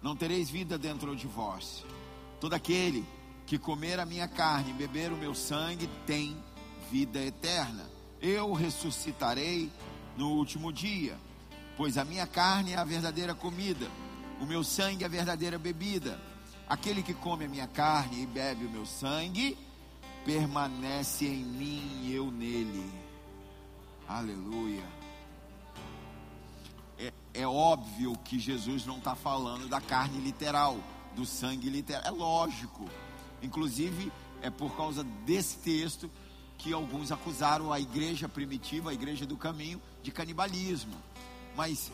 não tereis vida dentro de vós. Todo aquele que comer a minha carne e beber o meu sangue tem vida eterna. Eu ressuscitarei no último dia, pois a minha carne é a verdadeira comida, o meu sangue é a verdadeira bebida. Aquele que come a minha carne e bebe o meu sangue, permanece em mim e eu nele. Aleluia. É, óbvio que Jesus não está falando da carne literal do sangue literal. É lógico. Inclusive, é por causa desse texto que alguns acusaram a igreja primitiva, a igreja do caminho, de canibalismo. Mas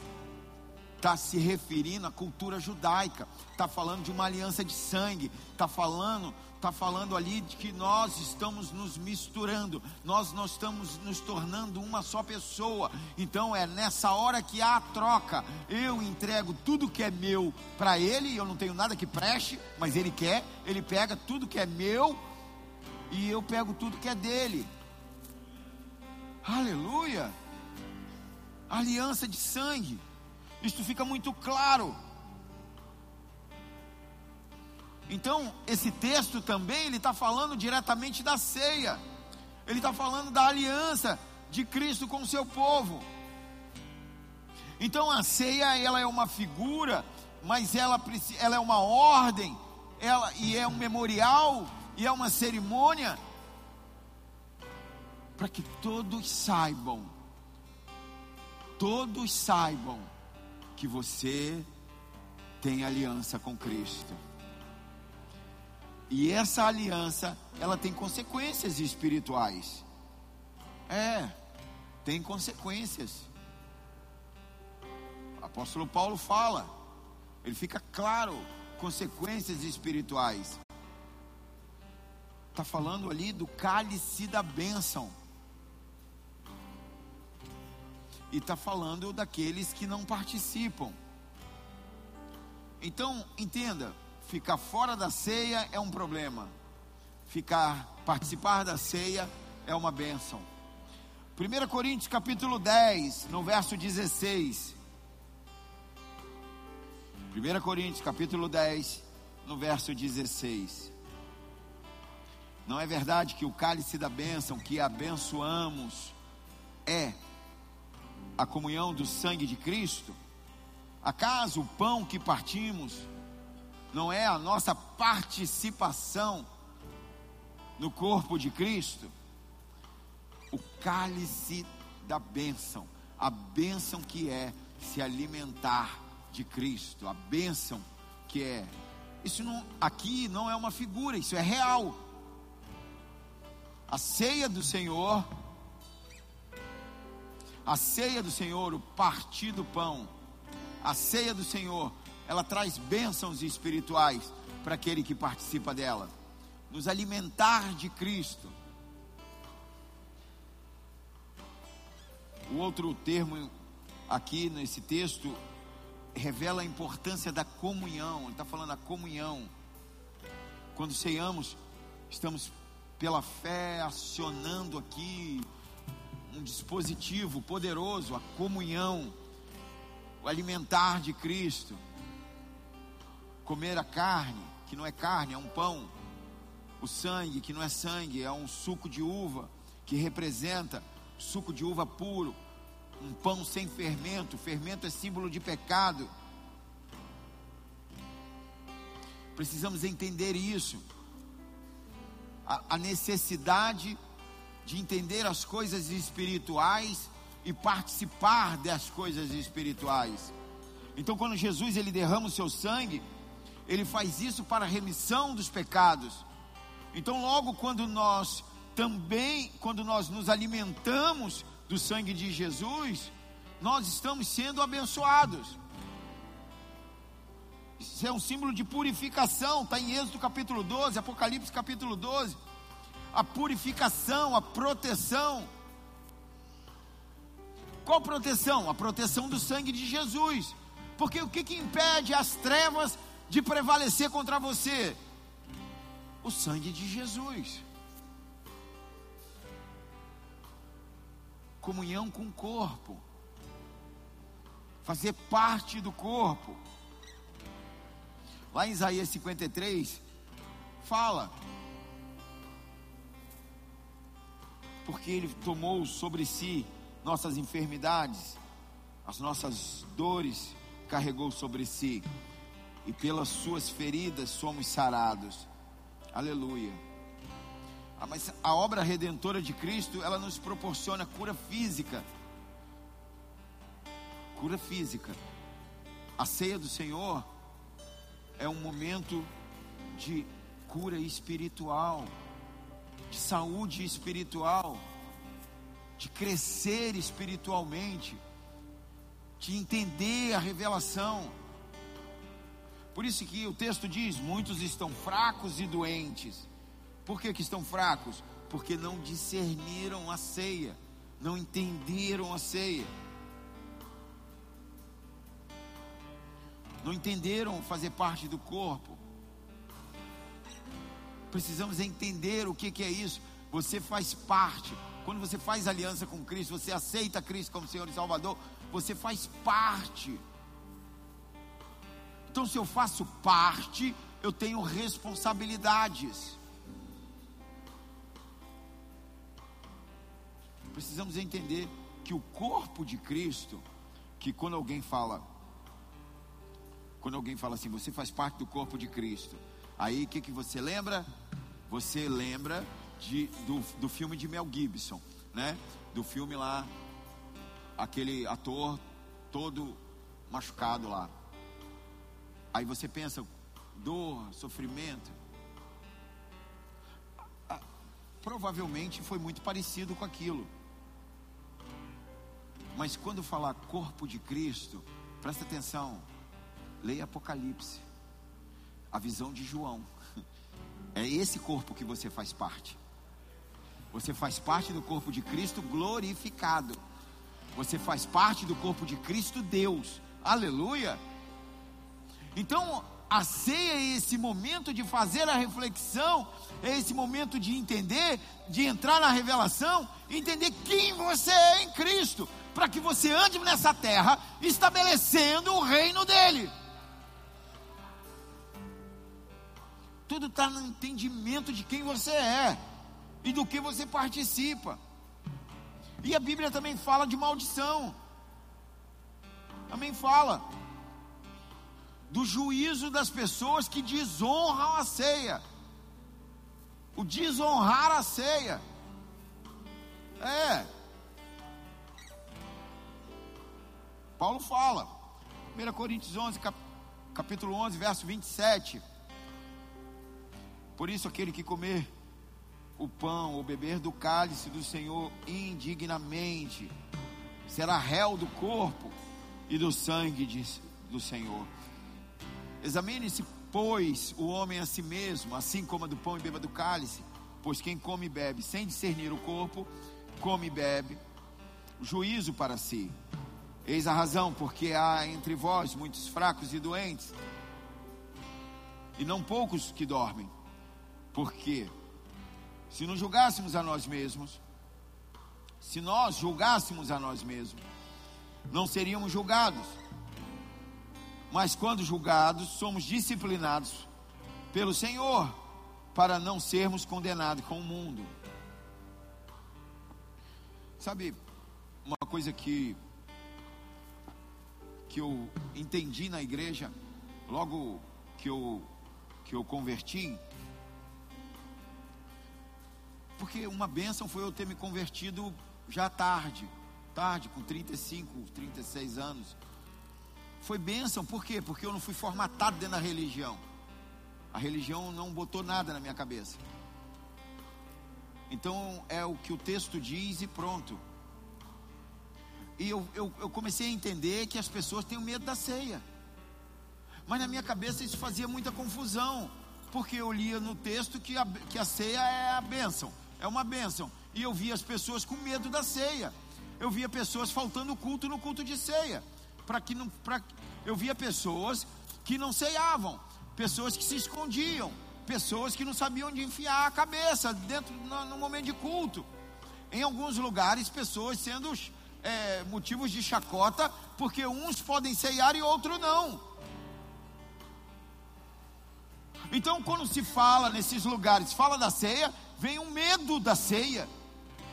está se referindo à cultura judaica, está falando de uma aliança de sangue, está falando está falando ali de que nós estamos nos misturando, nós não estamos nos tornando uma só pessoa. Então é nessa hora que há a troca. Eu entrego tudo que é meu para ele, eu não tenho nada que preste, mas ele quer, ele pega tudo que é meu e eu pego tudo que é dele. Aleluia! Aliança de sangue. Isto fica muito claro. Então, esse texto também ele está falando diretamente da ceia. Ele está falando da aliança de Cristo com o seu povo. Então, a ceia ela é uma figura, mas ela, ela é uma ordem, ela e é um memorial e é uma cerimônia para que todos saibam, todos saibam que você tem aliança com Cristo. E essa aliança, ela tem consequências espirituais. É, tem consequências. O apóstolo Paulo fala, ele fica claro, consequências espirituais. Está falando ali do cálice da bênção. E está falando daqueles que não participam. Então, entenda, ficar fora da ceia é um problema. Ficar participar da ceia é uma bênção. 1 Coríntios capítulo 10, no verso 16. 1 Coríntios capítulo 10, no verso 16. Não é verdade que o cálice da bênção que abençoamos é a comunhão do sangue de Cristo? Acaso o pão que partimos não é a nossa participação no corpo de Cristo? O cálice da bênção, a bênção que é se alimentar de Cristo, a bênção que é. Isso não, aqui não é uma figura, isso é real. A ceia do Senhor, a ceia do Senhor, o partir do pão, a ceia do Senhor, ela traz bênçãos espirituais para aquele que participa dela. Nos alimentar de Cristo. O outro termo aqui nesse texto revela a importância da comunhão. Ele está falando da comunhão. Quando ceiamos, estamos pela fé, acionando aqui um dispositivo poderoso, a comunhão, o alimentar de Cristo. Comer a carne, que não é carne, é um pão. O sangue, que não é sangue, é um suco de uva, que representa suco de uva puro. Um pão sem fermento, fermento é símbolo de pecado. Precisamos entender isso a, a necessidade de entender as coisas espirituais e participar das coisas espirituais. Então, quando Jesus ele derrama o seu sangue, ele faz isso para a remissão dos pecados. Então, logo quando nós também, quando nós nos alimentamos do sangue de Jesus, nós estamos sendo abençoados. Isso é um símbolo de purificação, está em Êxodo capítulo 12, Apocalipse capítulo 12. A purificação, a proteção. Qual proteção? A proteção do sangue de Jesus. Porque o que, que impede as trevas de prevalecer contra você? O sangue de Jesus. Comunhão com o corpo. Fazer parte do corpo. Lá em Isaías 53, fala. Porque Ele tomou sobre si nossas enfermidades, as nossas dores, carregou sobre si, e pelas Suas feridas somos sarados. Aleluia. Ah, mas a obra redentora de Cristo, ela nos proporciona cura física. Cura física. A ceia do Senhor é um momento de cura espiritual, de saúde espiritual, de crescer espiritualmente, de entender a revelação. Por isso que o texto diz: muitos estão fracos e doentes. Por que, que estão fracos? Porque não discerniram a ceia, não entenderam a ceia. não entenderam fazer parte do corpo. Precisamos entender o que, que é isso. Você faz parte. Quando você faz aliança com Cristo, você aceita Cristo como Senhor e Salvador, você faz parte. Então, se eu faço parte, eu tenho responsabilidades. Precisamos entender que o corpo de Cristo, que quando alguém fala quando alguém fala assim, você faz parte do corpo de Cristo. Aí o que, que você lembra? Você lembra de, do, do filme de Mel Gibson, né? Do filme lá, aquele ator todo machucado lá. Aí você pensa, dor, sofrimento. Ah, provavelmente foi muito parecido com aquilo. Mas quando falar corpo de Cristo, presta atenção, leia Apocalipse, a visão de João. É esse corpo que você faz parte. Você faz parte do corpo de Cristo glorificado. Você faz parte do corpo de Cristo Deus. Aleluia. Então, a ceia é esse momento de fazer a reflexão, é esse momento de entender, de entrar na revelação, entender quem você é em Cristo, para que você ande nessa terra estabelecendo o reino dele. Tudo está no entendimento de quem você é e do que você participa. E a Bíblia também fala de maldição. Também fala do juízo das pessoas que desonram a ceia. O desonrar a ceia. É. Paulo fala. 1 Coríntios 11, cap, capítulo 11, verso 27. Por isso aquele que comer o pão ou beber do cálice do Senhor indignamente será réu do corpo e do sangue de, do Senhor. Examine-se, pois, o homem a si mesmo, assim como do pão e beba do cálice, pois quem come e bebe sem discernir o corpo, come e bebe juízo para si. Eis a razão, porque há entre vós muitos fracos e doentes, e não poucos que dormem. Porque se não julgássemos a nós mesmos, se nós julgássemos a nós mesmos, não seríamos julgados. Mas quando julgados, somos disciplinados pelo Senhor, para não sermos condenados com o mundo. Sabe, uma coisa que que eu entendi na igreja, logo que eu que eu converti, porque uma bênção foi eu ter me convertido já tarde, tarde, com 35, 36 anos. Foi bênção, por quê? Porque eu não fui formatado dentro da religião. A religião não botou nada na minha cabeça. Então é o que o texto diz e pronto. E eu, eu, eu comecei a entender que as pessoas têm medo da ceia. Mas na minha cabeça isso fazia muita confusão. Porque eu lia no texto que a, que a ceia é a bênção é uma bênção. E eu via as pessoas com medo da ceia. Eu via pessoas faltando culto no culto de ceia. Para que não, pra, eu via pessoas que não ceiavam, pessoas que se escondiam, pessoas que não sabiam onde enfiar a cabeça dentro no, no momento de culto. Em alguns lugares, pessoas sendo é, motivos de chacota, porque uns podem ceiar e outros não. Então, quando se fala nesses lugares, fala da ceia, vem o medo da ceia.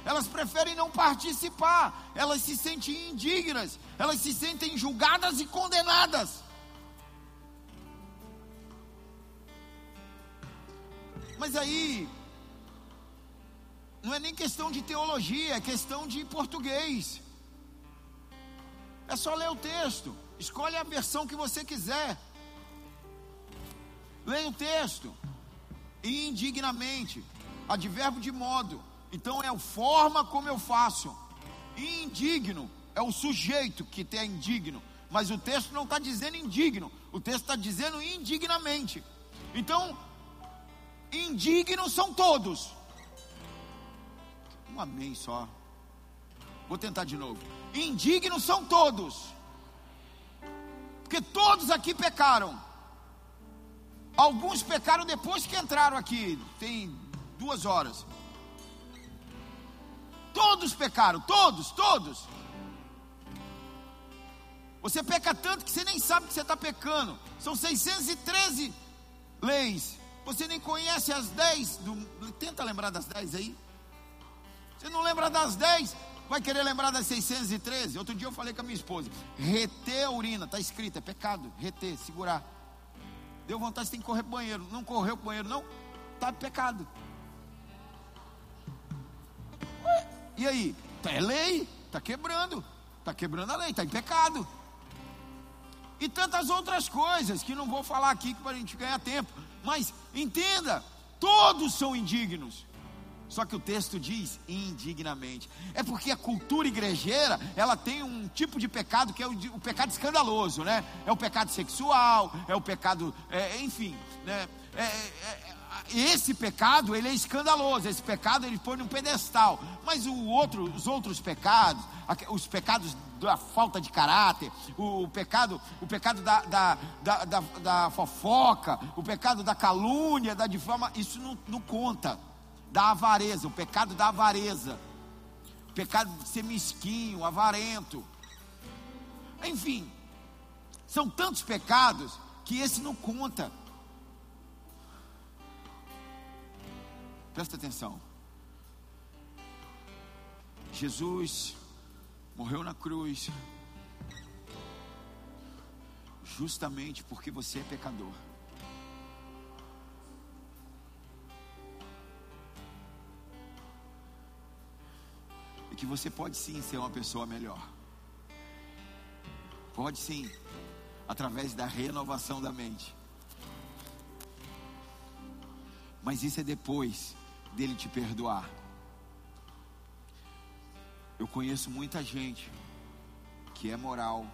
Elas preferem não participar, elas se sentem indignas, elas se sentem julgadas e condenadas. Mas aí, não é nem questão de teologia, é questão de português. É só ler o texto, escolhe a versão que você quiser. Leia o texto. Indignamente. Advérbio de modo. Então é a forma como eu faço. Indigno é o sujeito que é indigno. Mas o texto não está dizendo indigno. O texto está dizendo indignamente. Então, indignos são todos. Um amém só. Vou tentar de novo. Indignos são todos. Porque todos aqui pecaram. Alguns pecaram depois que entraram aqui, tem duas horas. Todos pecaram, todos, todos. Você peca tanto que você nem sabe que você está pecando. São 613 leis. Você nem conhece as 10. Do... Tenta lembrar das 10 aí. Você não lembra das 10, vai querer lembrar das 613. Outro dia eu falei com a minha esposa: reter a urina, está escrito, é pecado. Reter, segurar. Deu vontade, você tem que correr para o banheiro. Não correu para o banheiro, não? Está pecado. E aí? Tá, é lei, está quebrando. Está quebrando a lei, está em pecado. e tantas outras coisas que não vou falar aqui para a gente ganhar tempo. Mas entenda, todos são indignos. Só que o texto diz indignamente. É porque a cultura igrejeira, ela tem um tipo de pecado que é o, o pecado escandaloso, né? É o pecado sexual, é o pecado, é, enfim, né? É, é, esse pecado ele é escandaloso, esse pecado ele põe num pedestal, mas o outro, os outros pecados, os pecados da falta de caráter, o pecado, o pecado da, da, da, da, da fofoca, o pecado da calúnia, da difama, isso não, não conta, da avareza, o pecado da avareza, o pecado de ser mesquinho, avarento, enfim, são tantos pecados que esse não conta. Presta atenção. Jesus morreu na cruz justamente porque você é pecador. E que você pode sim ser uma pessoa melhor. Pode sim, através da renovação da mente. Mas isso é depois dele te perdoar. Eu conheço muita gente que é moral,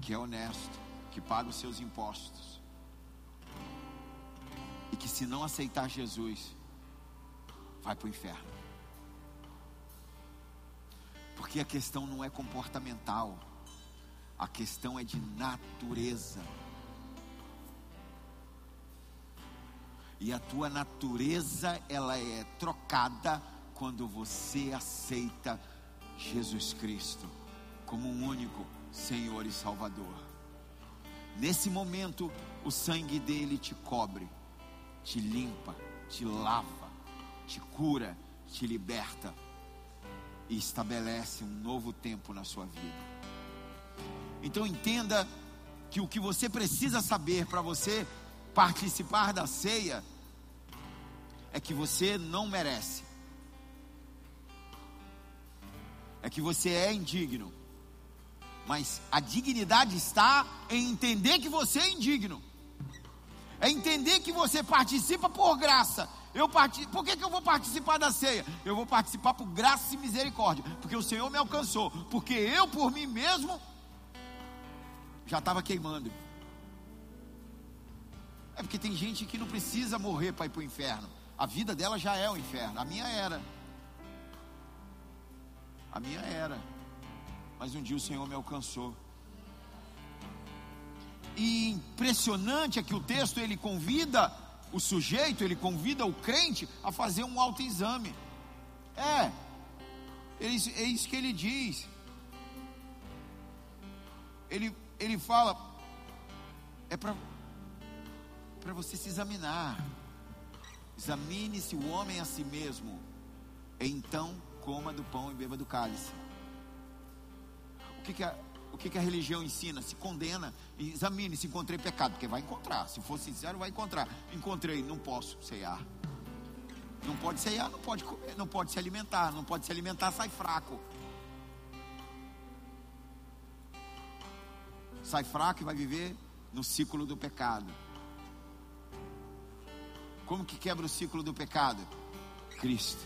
que é honesto, que paga os seus impostos. E que se não aceitar Jesus, vai para o inferno. Porque a questão não é comportamental, a questão é de natureza. E a tua natureza, ela é trocada quando você aceita Jesus Cristo como um único Senhor e Salvador. Nesse momento, o sangue dele te cobre, te limpa, te lava, te cura, te liberta e estabelece um novo tempo na sua vida. Então entenda que o que você precisa saber para você participar da ceia é que você não merece. É que você é indigno. Mas a dignidade está em entender que você é indigno. É entender que você participa por graça. Eu participo, por que, que eu vou participar da ceia? Eu vou participar por graça e misericórdia. Porque o Senhor me alcançou. Porque eu, por mim mesmo, já estava queimando. É porque tem gente que não precisa morrer para ir para o inferno. A vida dela já é o inferno. A minha era. A minha era. Mas um dia o Senhor me alcançou. E impressionante é que o texto ele convida o sujeito, ele convida o crente a fazer um autoexame. É, é isso que ele diz. Ele, ele fala, é para você se examinar. Examine-se o homem a si mesmo, então coma do pão e beba do cálice. O que, que, a, o que, que a religião ensina? Se condena, examine se encontrei pecado, porque vai encontrar. Se for sincero, vai encontrar. Encontrei, não posso ceiar. Não pode ceiar, não pode comer, não pode se alimentar, não pode se alimentar, sai fraco. Sai fraco e vai viver no ciclo do pecado. Como que quebra o ciclo do pecado? Cristo.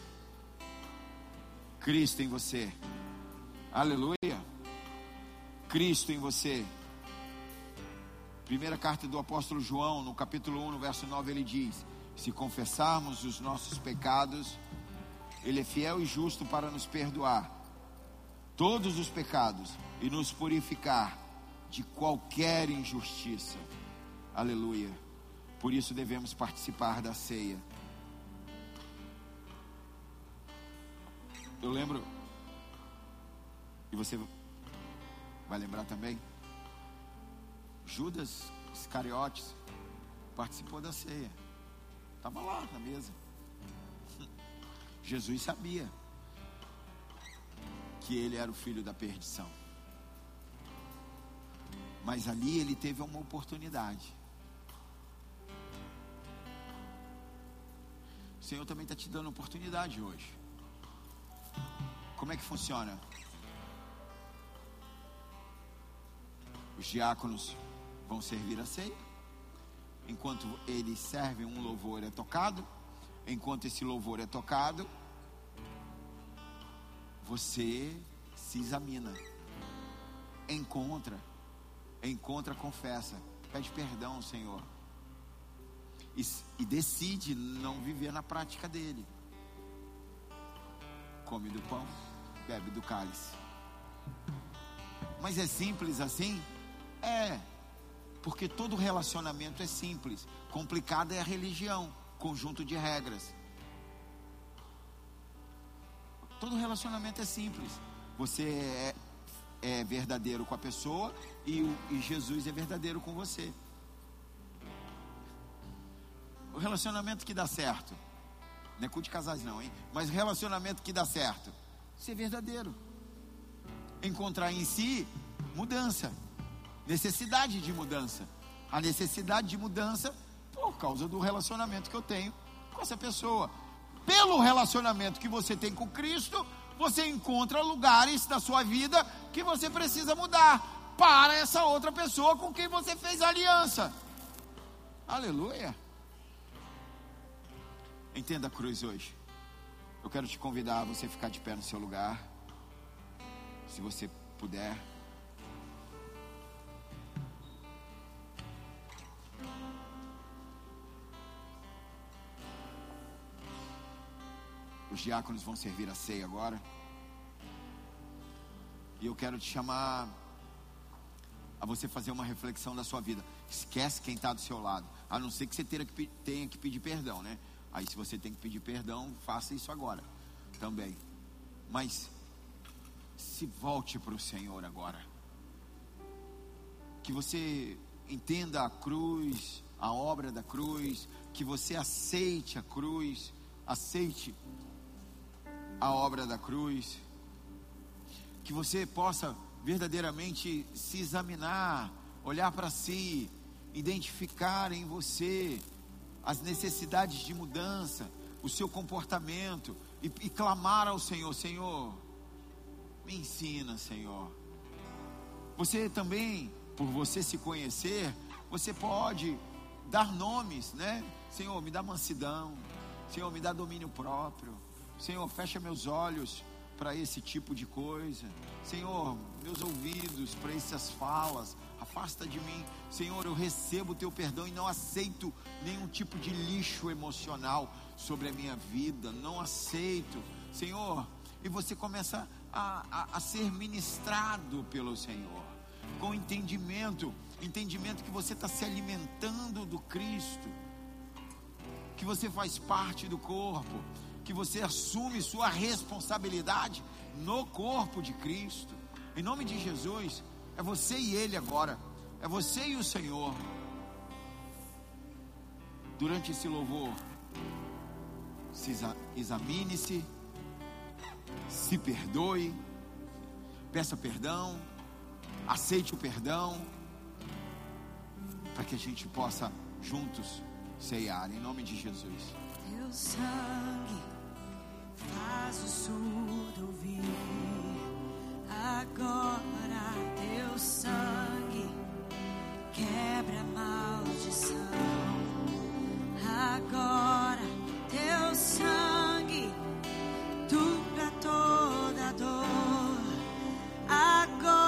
Cristo em você. Aleluia. Cristo em você. Primeira carta do apóstolo João, no capítulo 1, no verso 9, ele diz: Se confessarmos os nossos pecados, ele é fiel e justo para nos perdoar todos os pecados e nos purificar de qualquer injustiça. Aleluia. Por isso devemos participar da ceia. Eu lembro, e você vai lembrar também, Judas Iscariotes participou da ceia, estava lá na mesa. Jesus sabia que ele era o filho da perdição, mas ali ele teve uma oportunidade O Senhor também está te dando oportunidade hoje. Como é que funciona? Os diáconos vão servir a ceia. Enquanto eles servem, um louvor é tocado. Enquanto esse louvor é tocado, você se examina, encontra, encontra, confessa, pede perdão, Senhor, e, e decide não viver na prática dele. Come do pão, bebe do cálice. Mas é simples assim? É, porque todo relacionamento é simples. Complicado é a religião, conjunto de regras. Todo relacionamento é simples. Você é, é verdadeiro com a pessoa e, e Jesus é verdadeiro com você. O relacionamento que dá certo, não é culto de casais não, hein? Mas relacionamento que dá certo, ser verdadeiro. Encontrar em si mudança, necessidade de mudança. A necessidade de mudança por causa do relacionamento que eu tenho com essa pessoa pelo relacionamento que você tem com Cristo, você encontra lugares da sua vida que você precisa mudar para essa outra pessoa com quem você fez aliança. Aleluia. Entenda a cruz hoje. Eu quero te convidar a você ficar de pé no seu lugar. Se você puder. Os diáconos vão servir a ceia agora. E eu quero te chamar a você fazer uma reflexão da sua vida. Esquece quem está do seu lado. A não ser que você tenha que, pedir perdão, né? Aí se você tem que pedir perdão, faça isso agora também. Mas se volte para o Senhor agora. Que você entenda a cruz, a obra da cruz, que você aceite a cruz, aceite a obra da cruz, que você possa verdadeiramente se examinar, olhar para si, identificar em você as necessidades de mudança, o seu comportamento e, e clamar ao Senhor: Senhor, me ensina, Senhor. Você também, por você se conhecer, você pode dar nomes, né? Senhor, me dá mansidão. Senhor, me dá domínio próprio. Senhor, fecha meus olhos para esse tipo de coisa. Senhor, meus ouvidos para essas falas. Afasta de mim. Senhor, eu recebo o teu perdão e não aceito nenhum tipo de lixo emocional sobre a minha vida. Não aceito. Senhor, e você começa a, a, a ser ministrado pelo Senhor. Com entendimento. Entendimento que você está se alimentando do Cristo. Que você faz parte do corpo que você assume sua responsabilidade no corpo de Cristo. Em nome de Jesus, é você e Ele agora. É você e o Senhor. Durante esse louvor, se examine-se, se perdoe, peça perdão, aceite o perdão, para que a gente possa juntos ceiar, em nome de Jesus. Teu sangue faz o surdo ouvir. Agora teu sangue quebra maldição. Agora teu sangue dura toda dor. Agora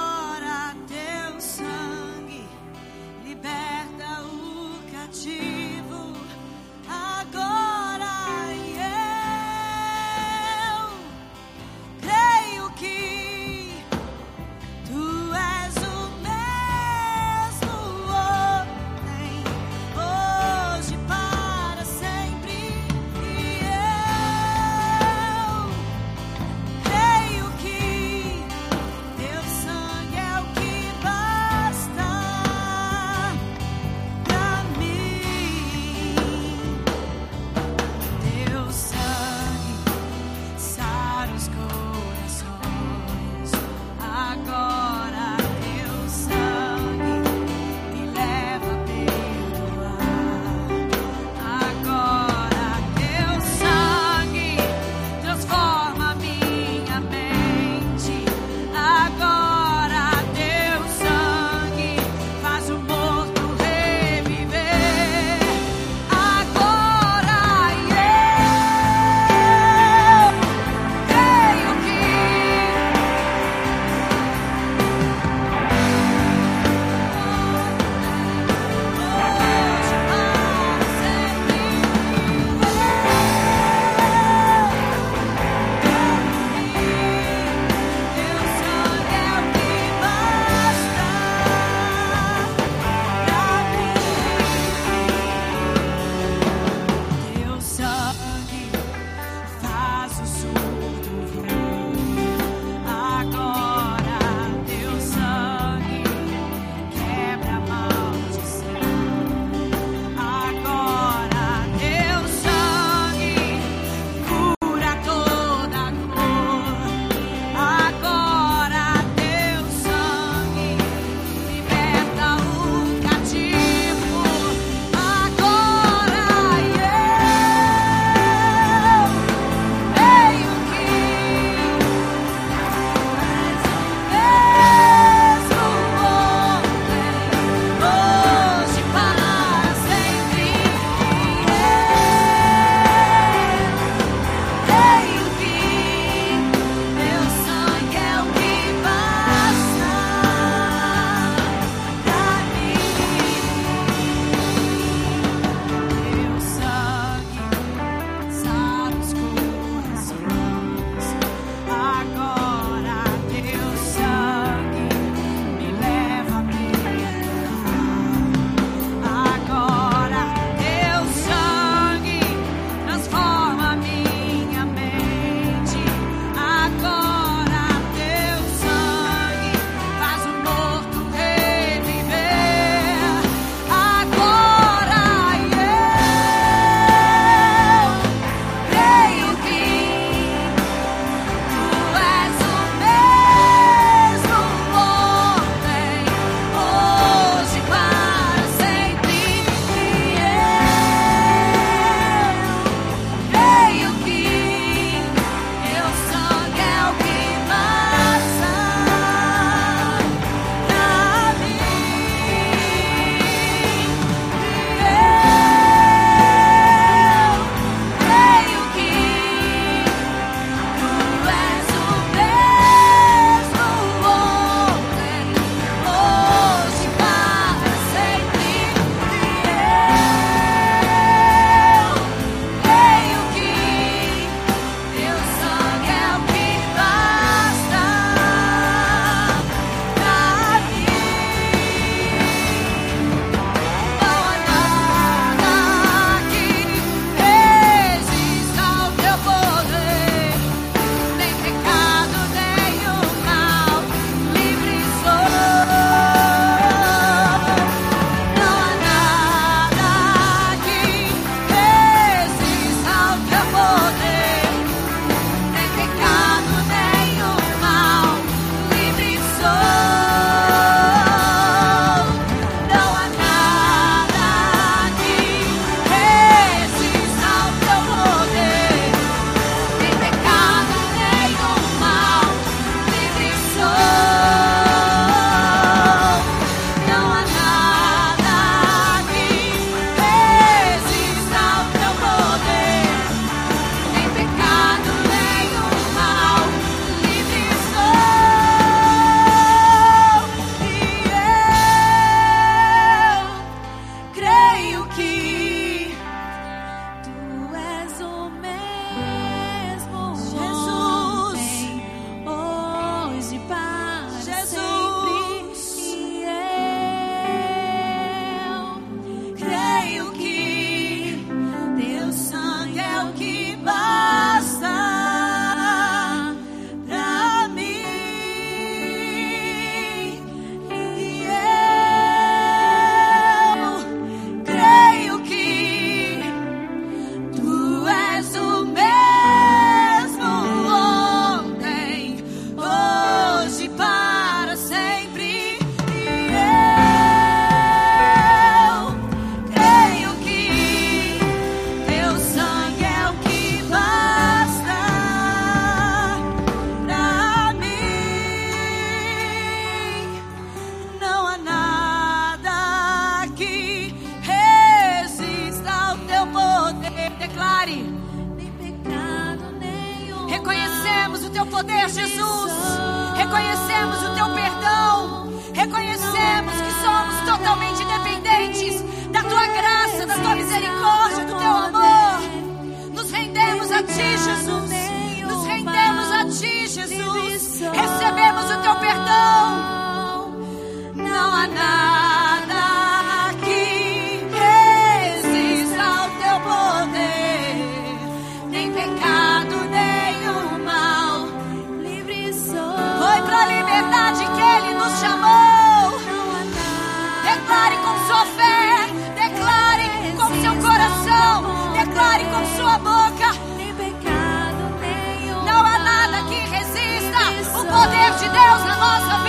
hermosa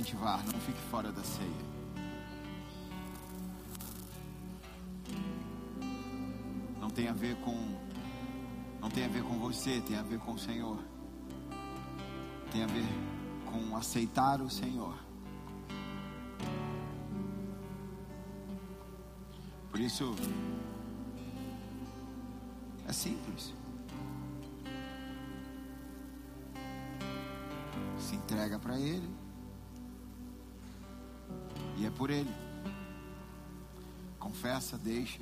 incentivar, não fique fora da ceia. Não tem a ver com não tem a ver com você, tem a ver com o Senhor. Tem a ver com aceitar o Senhor. Por isso é simples. Se entrega para ele. E é por Ele. Confessa, deixa.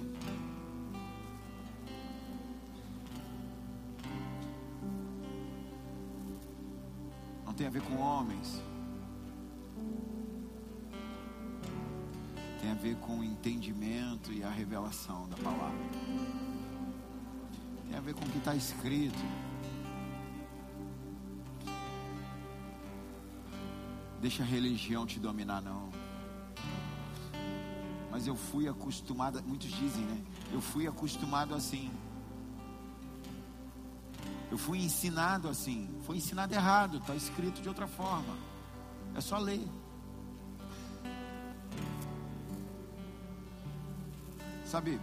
Não tem a ver com homens. Tem a ver com o entendimento e a revelação da palavra. Tem a ver com o que está escrito. Deixa a religião te dominar, não. Mas eu fui acostumado, muitos dizem, né? Eu fui acostumado assim. Eu fui ensinado assim. Foi ensinado errado, está escrito de outra forma. É só ler. Sabe,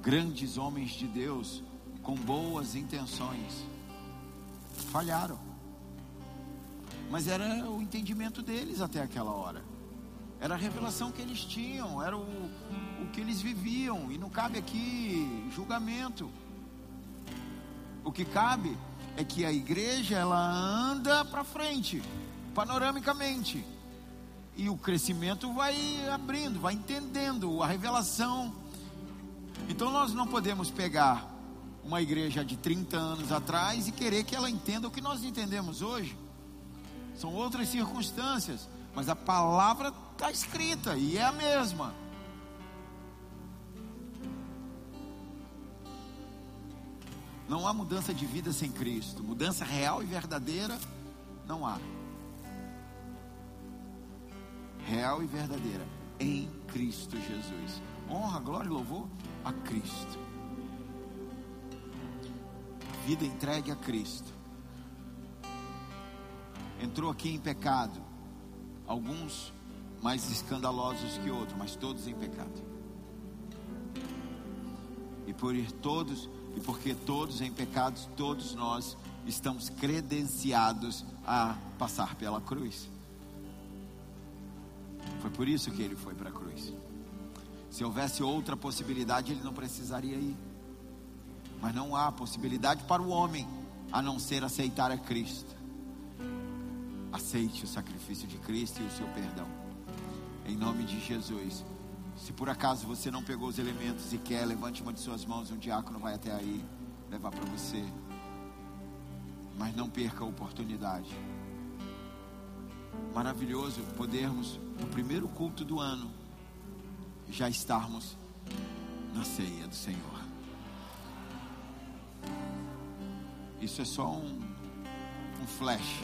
grandes homens de Deus com boas intenções falharam. Mas era o entendimento deles até aquela hora. Era a revelação que eles tinham, era o, o que eles viviam. E não cabe aqui julgamento. O que cabe é que a igreja ela anda para frente, panoramicamente. E o crescimento vai abrindo, vai entendendo a revelação. Então nós não podemos pegar uma igreja de 30 anos atrás e querer que ela entenda o que nós entendemos hoje. São outras circunstâncias, mas a palavra está escrita e é a mesma. Não há mudança de vida sem Cristo. Mudança real e verdadeira não há. Real e verdadeira em Cristo Jesus. Honra, glória e louvor a Cristo. Vida entregue a Cristo. Entrou aqui em pecado. Alguns mais escandalosos que outros, mas todos em pecado. E por ir todos e porque todos em pecados, todos nós estamos credenciados a passar pela cruz. Foi por isso que ele foi para a cruz. Se houvesse outra possibilidade, ele não precisaria ir. Mas não há possibilidade para o homem a não ser aceitar a Cristo. Aceite o sacrifício de Cristo e o seu perdão. Em nome de Jesus. Se por acaso você não pegou os elementos e quer, levante uma de suas mãos, um diácono vai até aí levar para você. Mas não perca a oportunidade. Maravilhoso podermos, no primeiro culto do ano, já estarmos na ceia do Senhor. Isso é só um, um flash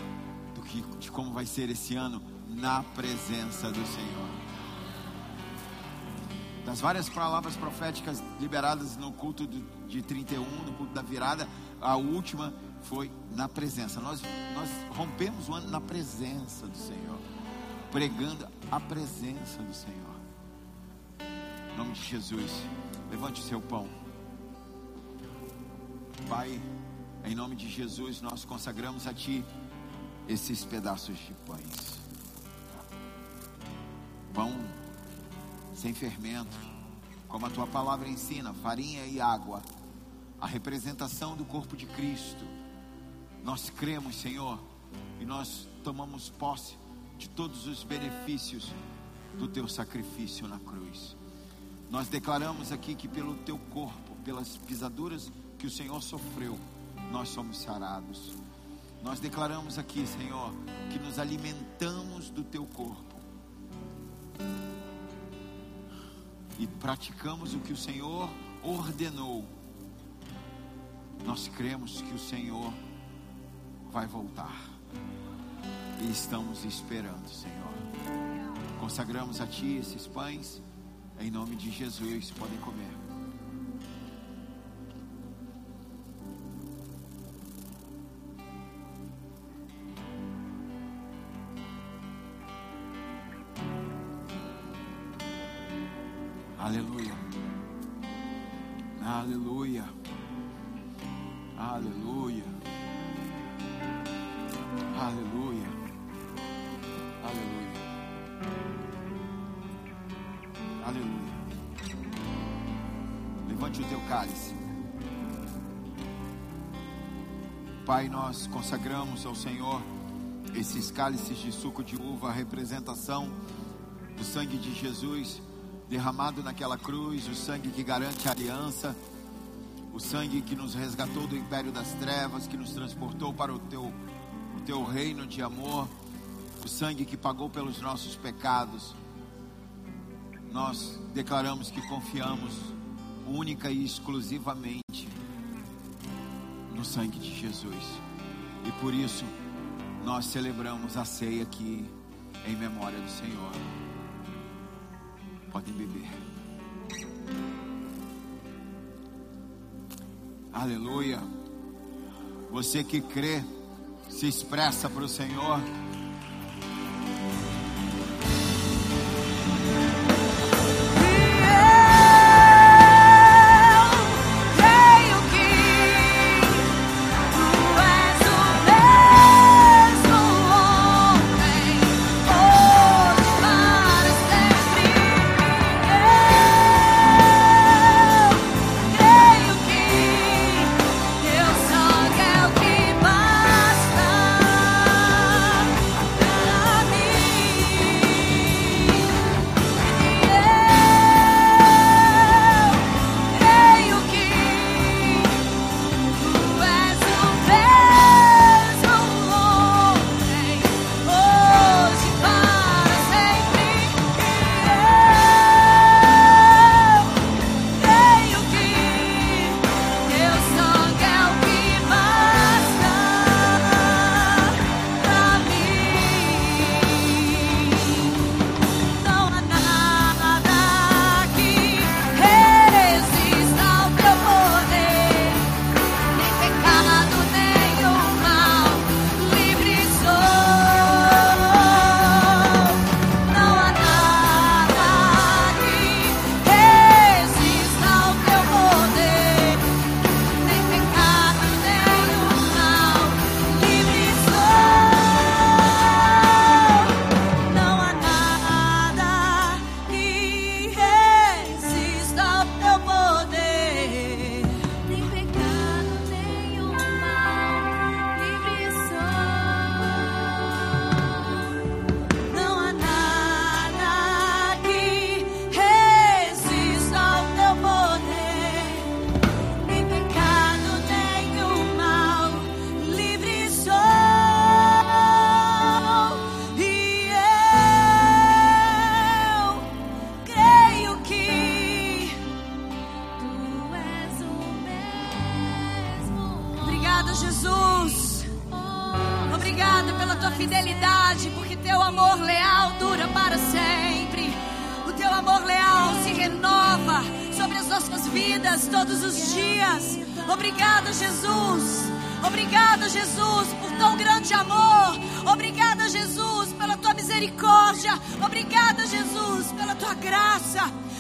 que, de como vai ser esse ano na presença do Senhor das várias palavras proféticas liberadas no culto de 31, no culto da virada, a última foi na presença. Nós, nós rompemos o ano na presença do Senhor, pregando a presença do Senhor. Em nome de Jesus, levante o seu pão. Pai, em nome de Jesus, nós consagramos a Ti esses pedaços de pães. Pão sem fermento, como a tua palavra ensina, farinha e água, a representação do corpo de Cristo. Nós cremos, Senhor, e nós tomamos posse de todos os benefícios do teu sacrifício na cruz. Nós declaramos aqui que pelo teu corpo, pelas pisaduras que o Senhor sofreu, nós somos sarados. Nós declaramos aqui, Senhor, que nos alimentamos do teu corpo e praticamos o que o Senhor ordenou, nós cremos que o Senhor vai voltar. E estamos esperando, Senhor. Consagramos a Ti esses pães, em nome de Jesus. Podem comer. Nós consagramos ao Senhor esses cálices de suco de uva, a representação do sangue de Jesus derramado naquela cruz, o sangue que garante a aliança, o sangue que nos resgatou do império das trevas, que nos transportou para o teu, o teu reino de amor, o sangue que pagou pelos nossos pecados. Nós declaramos que confiamos única e exclusivamente no sangue de Jesus. E por isso nós celebramos a ceia aqui em memória do Senhor. Podem beber. Aleluia. Você que crê, se expressa para o Senhor.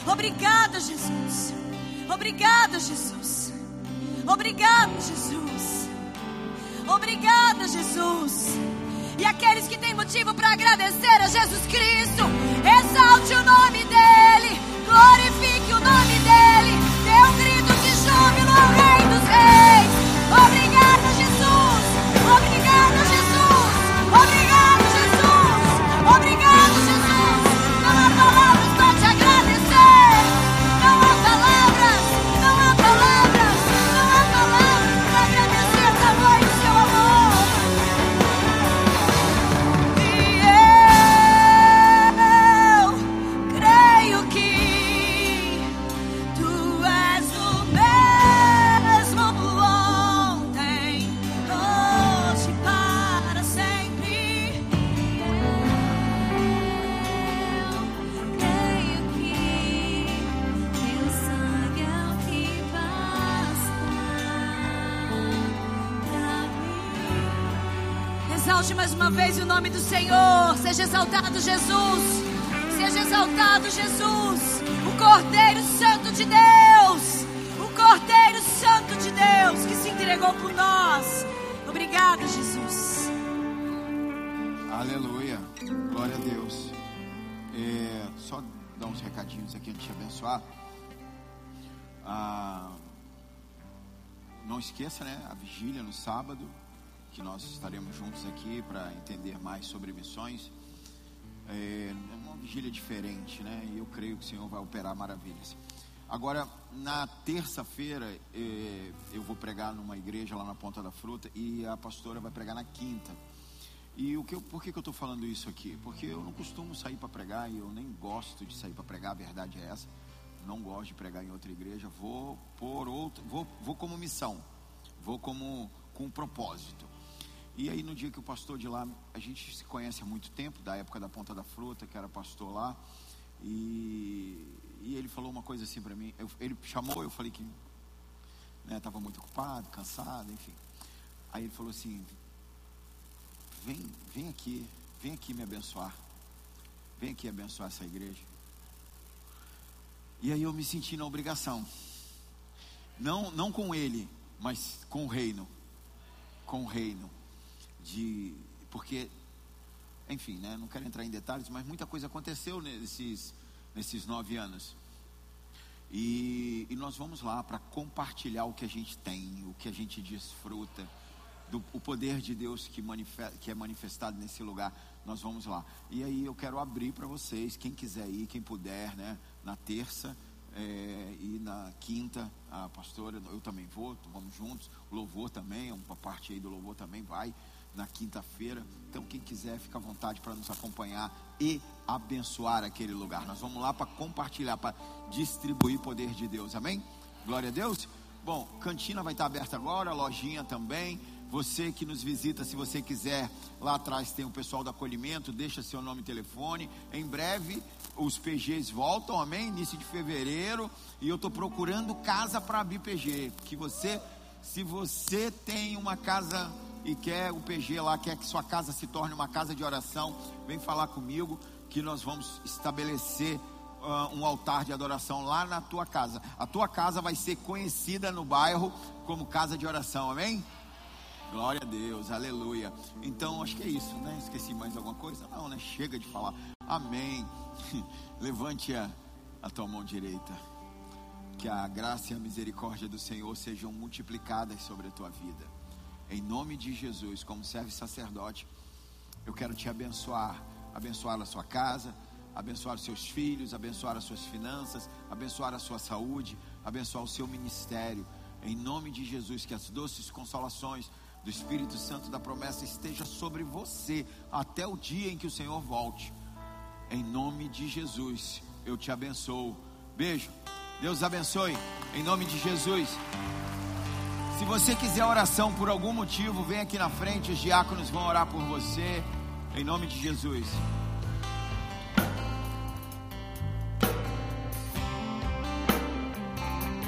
Obrigada, Jesus. Obrigada, Jesus. Obrigada, Jesus. Obrigada, Jesus. E aqueles que têm motivo para agradecer a Jesus Cristo, exalte o nome dEle, exaltado, Jesus. Seja exaltado, Jesus. O Cordeiro Santo de Deus. O Cordeiro Santo de Deus que se entregou por nós. Obrigada, Jesus. Aleluia. Glória a Deus. É, só dar uns recadinhos aqui antes de abençoar. Ah, não esqueça, né? A vigília no sábado, que nós estaremos juntos aqui para entender mais sobre missões. É é uma vigília diferente, né? E eu creio que o Senhor vai operar maravilhas. Agora, na terça-feira, eh, eu vou pregar numa igreja lá na Ponta da Fruta e a pastora vai pregar na quinta. E o que eu, por que, que eu estou falando isso aqui? Porque eu não costumo sair para pregar e eu nem gosto de sair para pregar, a verdade é essa. Não gosto de pregar em outra igreja, vou por outro, vou, vou como missão, vou como com um propósito. E aí no dia que o pastor de lá, a gente se conhece há muito tempo, da época da Ponta da Fruta, que era pastor lá, e, e ele falou uma coisa assim para mim. Eu- ele chamou, eu falei que estava muito ocupado, cansado, enfim. Aí ele falou assim: vem, vem aqui, vem aqui me abençoar. Vem aqui abençoar essa igreja. E aí eu me senti na obrigação. Não, não com ele, mas com o reino. Com o reino. De. Porque, enfim, né? Não quero entrar em detalhes, mas muita coisa aconteceu nesses, nesses nove anos. E, e nós vamos lá para compartilhar o que a gente tem, o que a gente desfruta, do, o poder de Deus que, que é manifestado nesse lugar. Nós vamos lá. E aí eu quero abrir para vocês, quem quiser ir, quem puder, né? Na terça eh, e na quinta, a pastora, eu também vou, vamos juntos. O louvor também, uma parte aí do louvor também vai na quinta-feira. Então, quem quiser, fica à vontade para nos acompanhar e abençoar aquele lugar. Nós vamos lá para compartilhar, para distribuir poder de Deus. Amém? Glória a Deus. Bom, cantina vai estar aberta agora, lojinha também. Você que nos visita, se você quiser, lá atrás tem o pessoal do acolhimento, deixa seu nome e telefone. Em breve os PGs voltam, amém? Início de fevereiro. E eu estou procurando casa para abrir PG. Que você, se você tem uma casa e quer o PG lá, quer que sua casa se torne uma casa de oração, vem falar comigo que nós vamos estabelecer ah, um altar de adoração lá na tua casa. A tua casa vai ser conhecida no bairro como casa de oração, amém? Glória a Deus, aleluia. Então, acho que é isso, né? Esqueci mais alguma coisa? Não, né? Chega de falar. Amém. Levante a, a tua mão direita. Que a graça e a misericórdia do Senhor sejam multiplicadas sobre a tua vida. Em nome de Jesus, como servo e sacerdote, eu quero te abençoar. Abençoar a sua casa, abençoar os seus filhos, abençoar as suas finanças, abençoar a sua saúde, abençoar o seu ministério. Em nome de Jesus, que as doces consolações do Espírito Santo da promessa esteja sobre você até o dia em que o Senhor volte. Em nome de Jesus, eu te abençoo. Beijo. Deus abençoe. Em nome de Jesus. Se você quiser oração por algum motivo, vem aqui na frente, os diáconos vão orar por você, em nome de Jesus.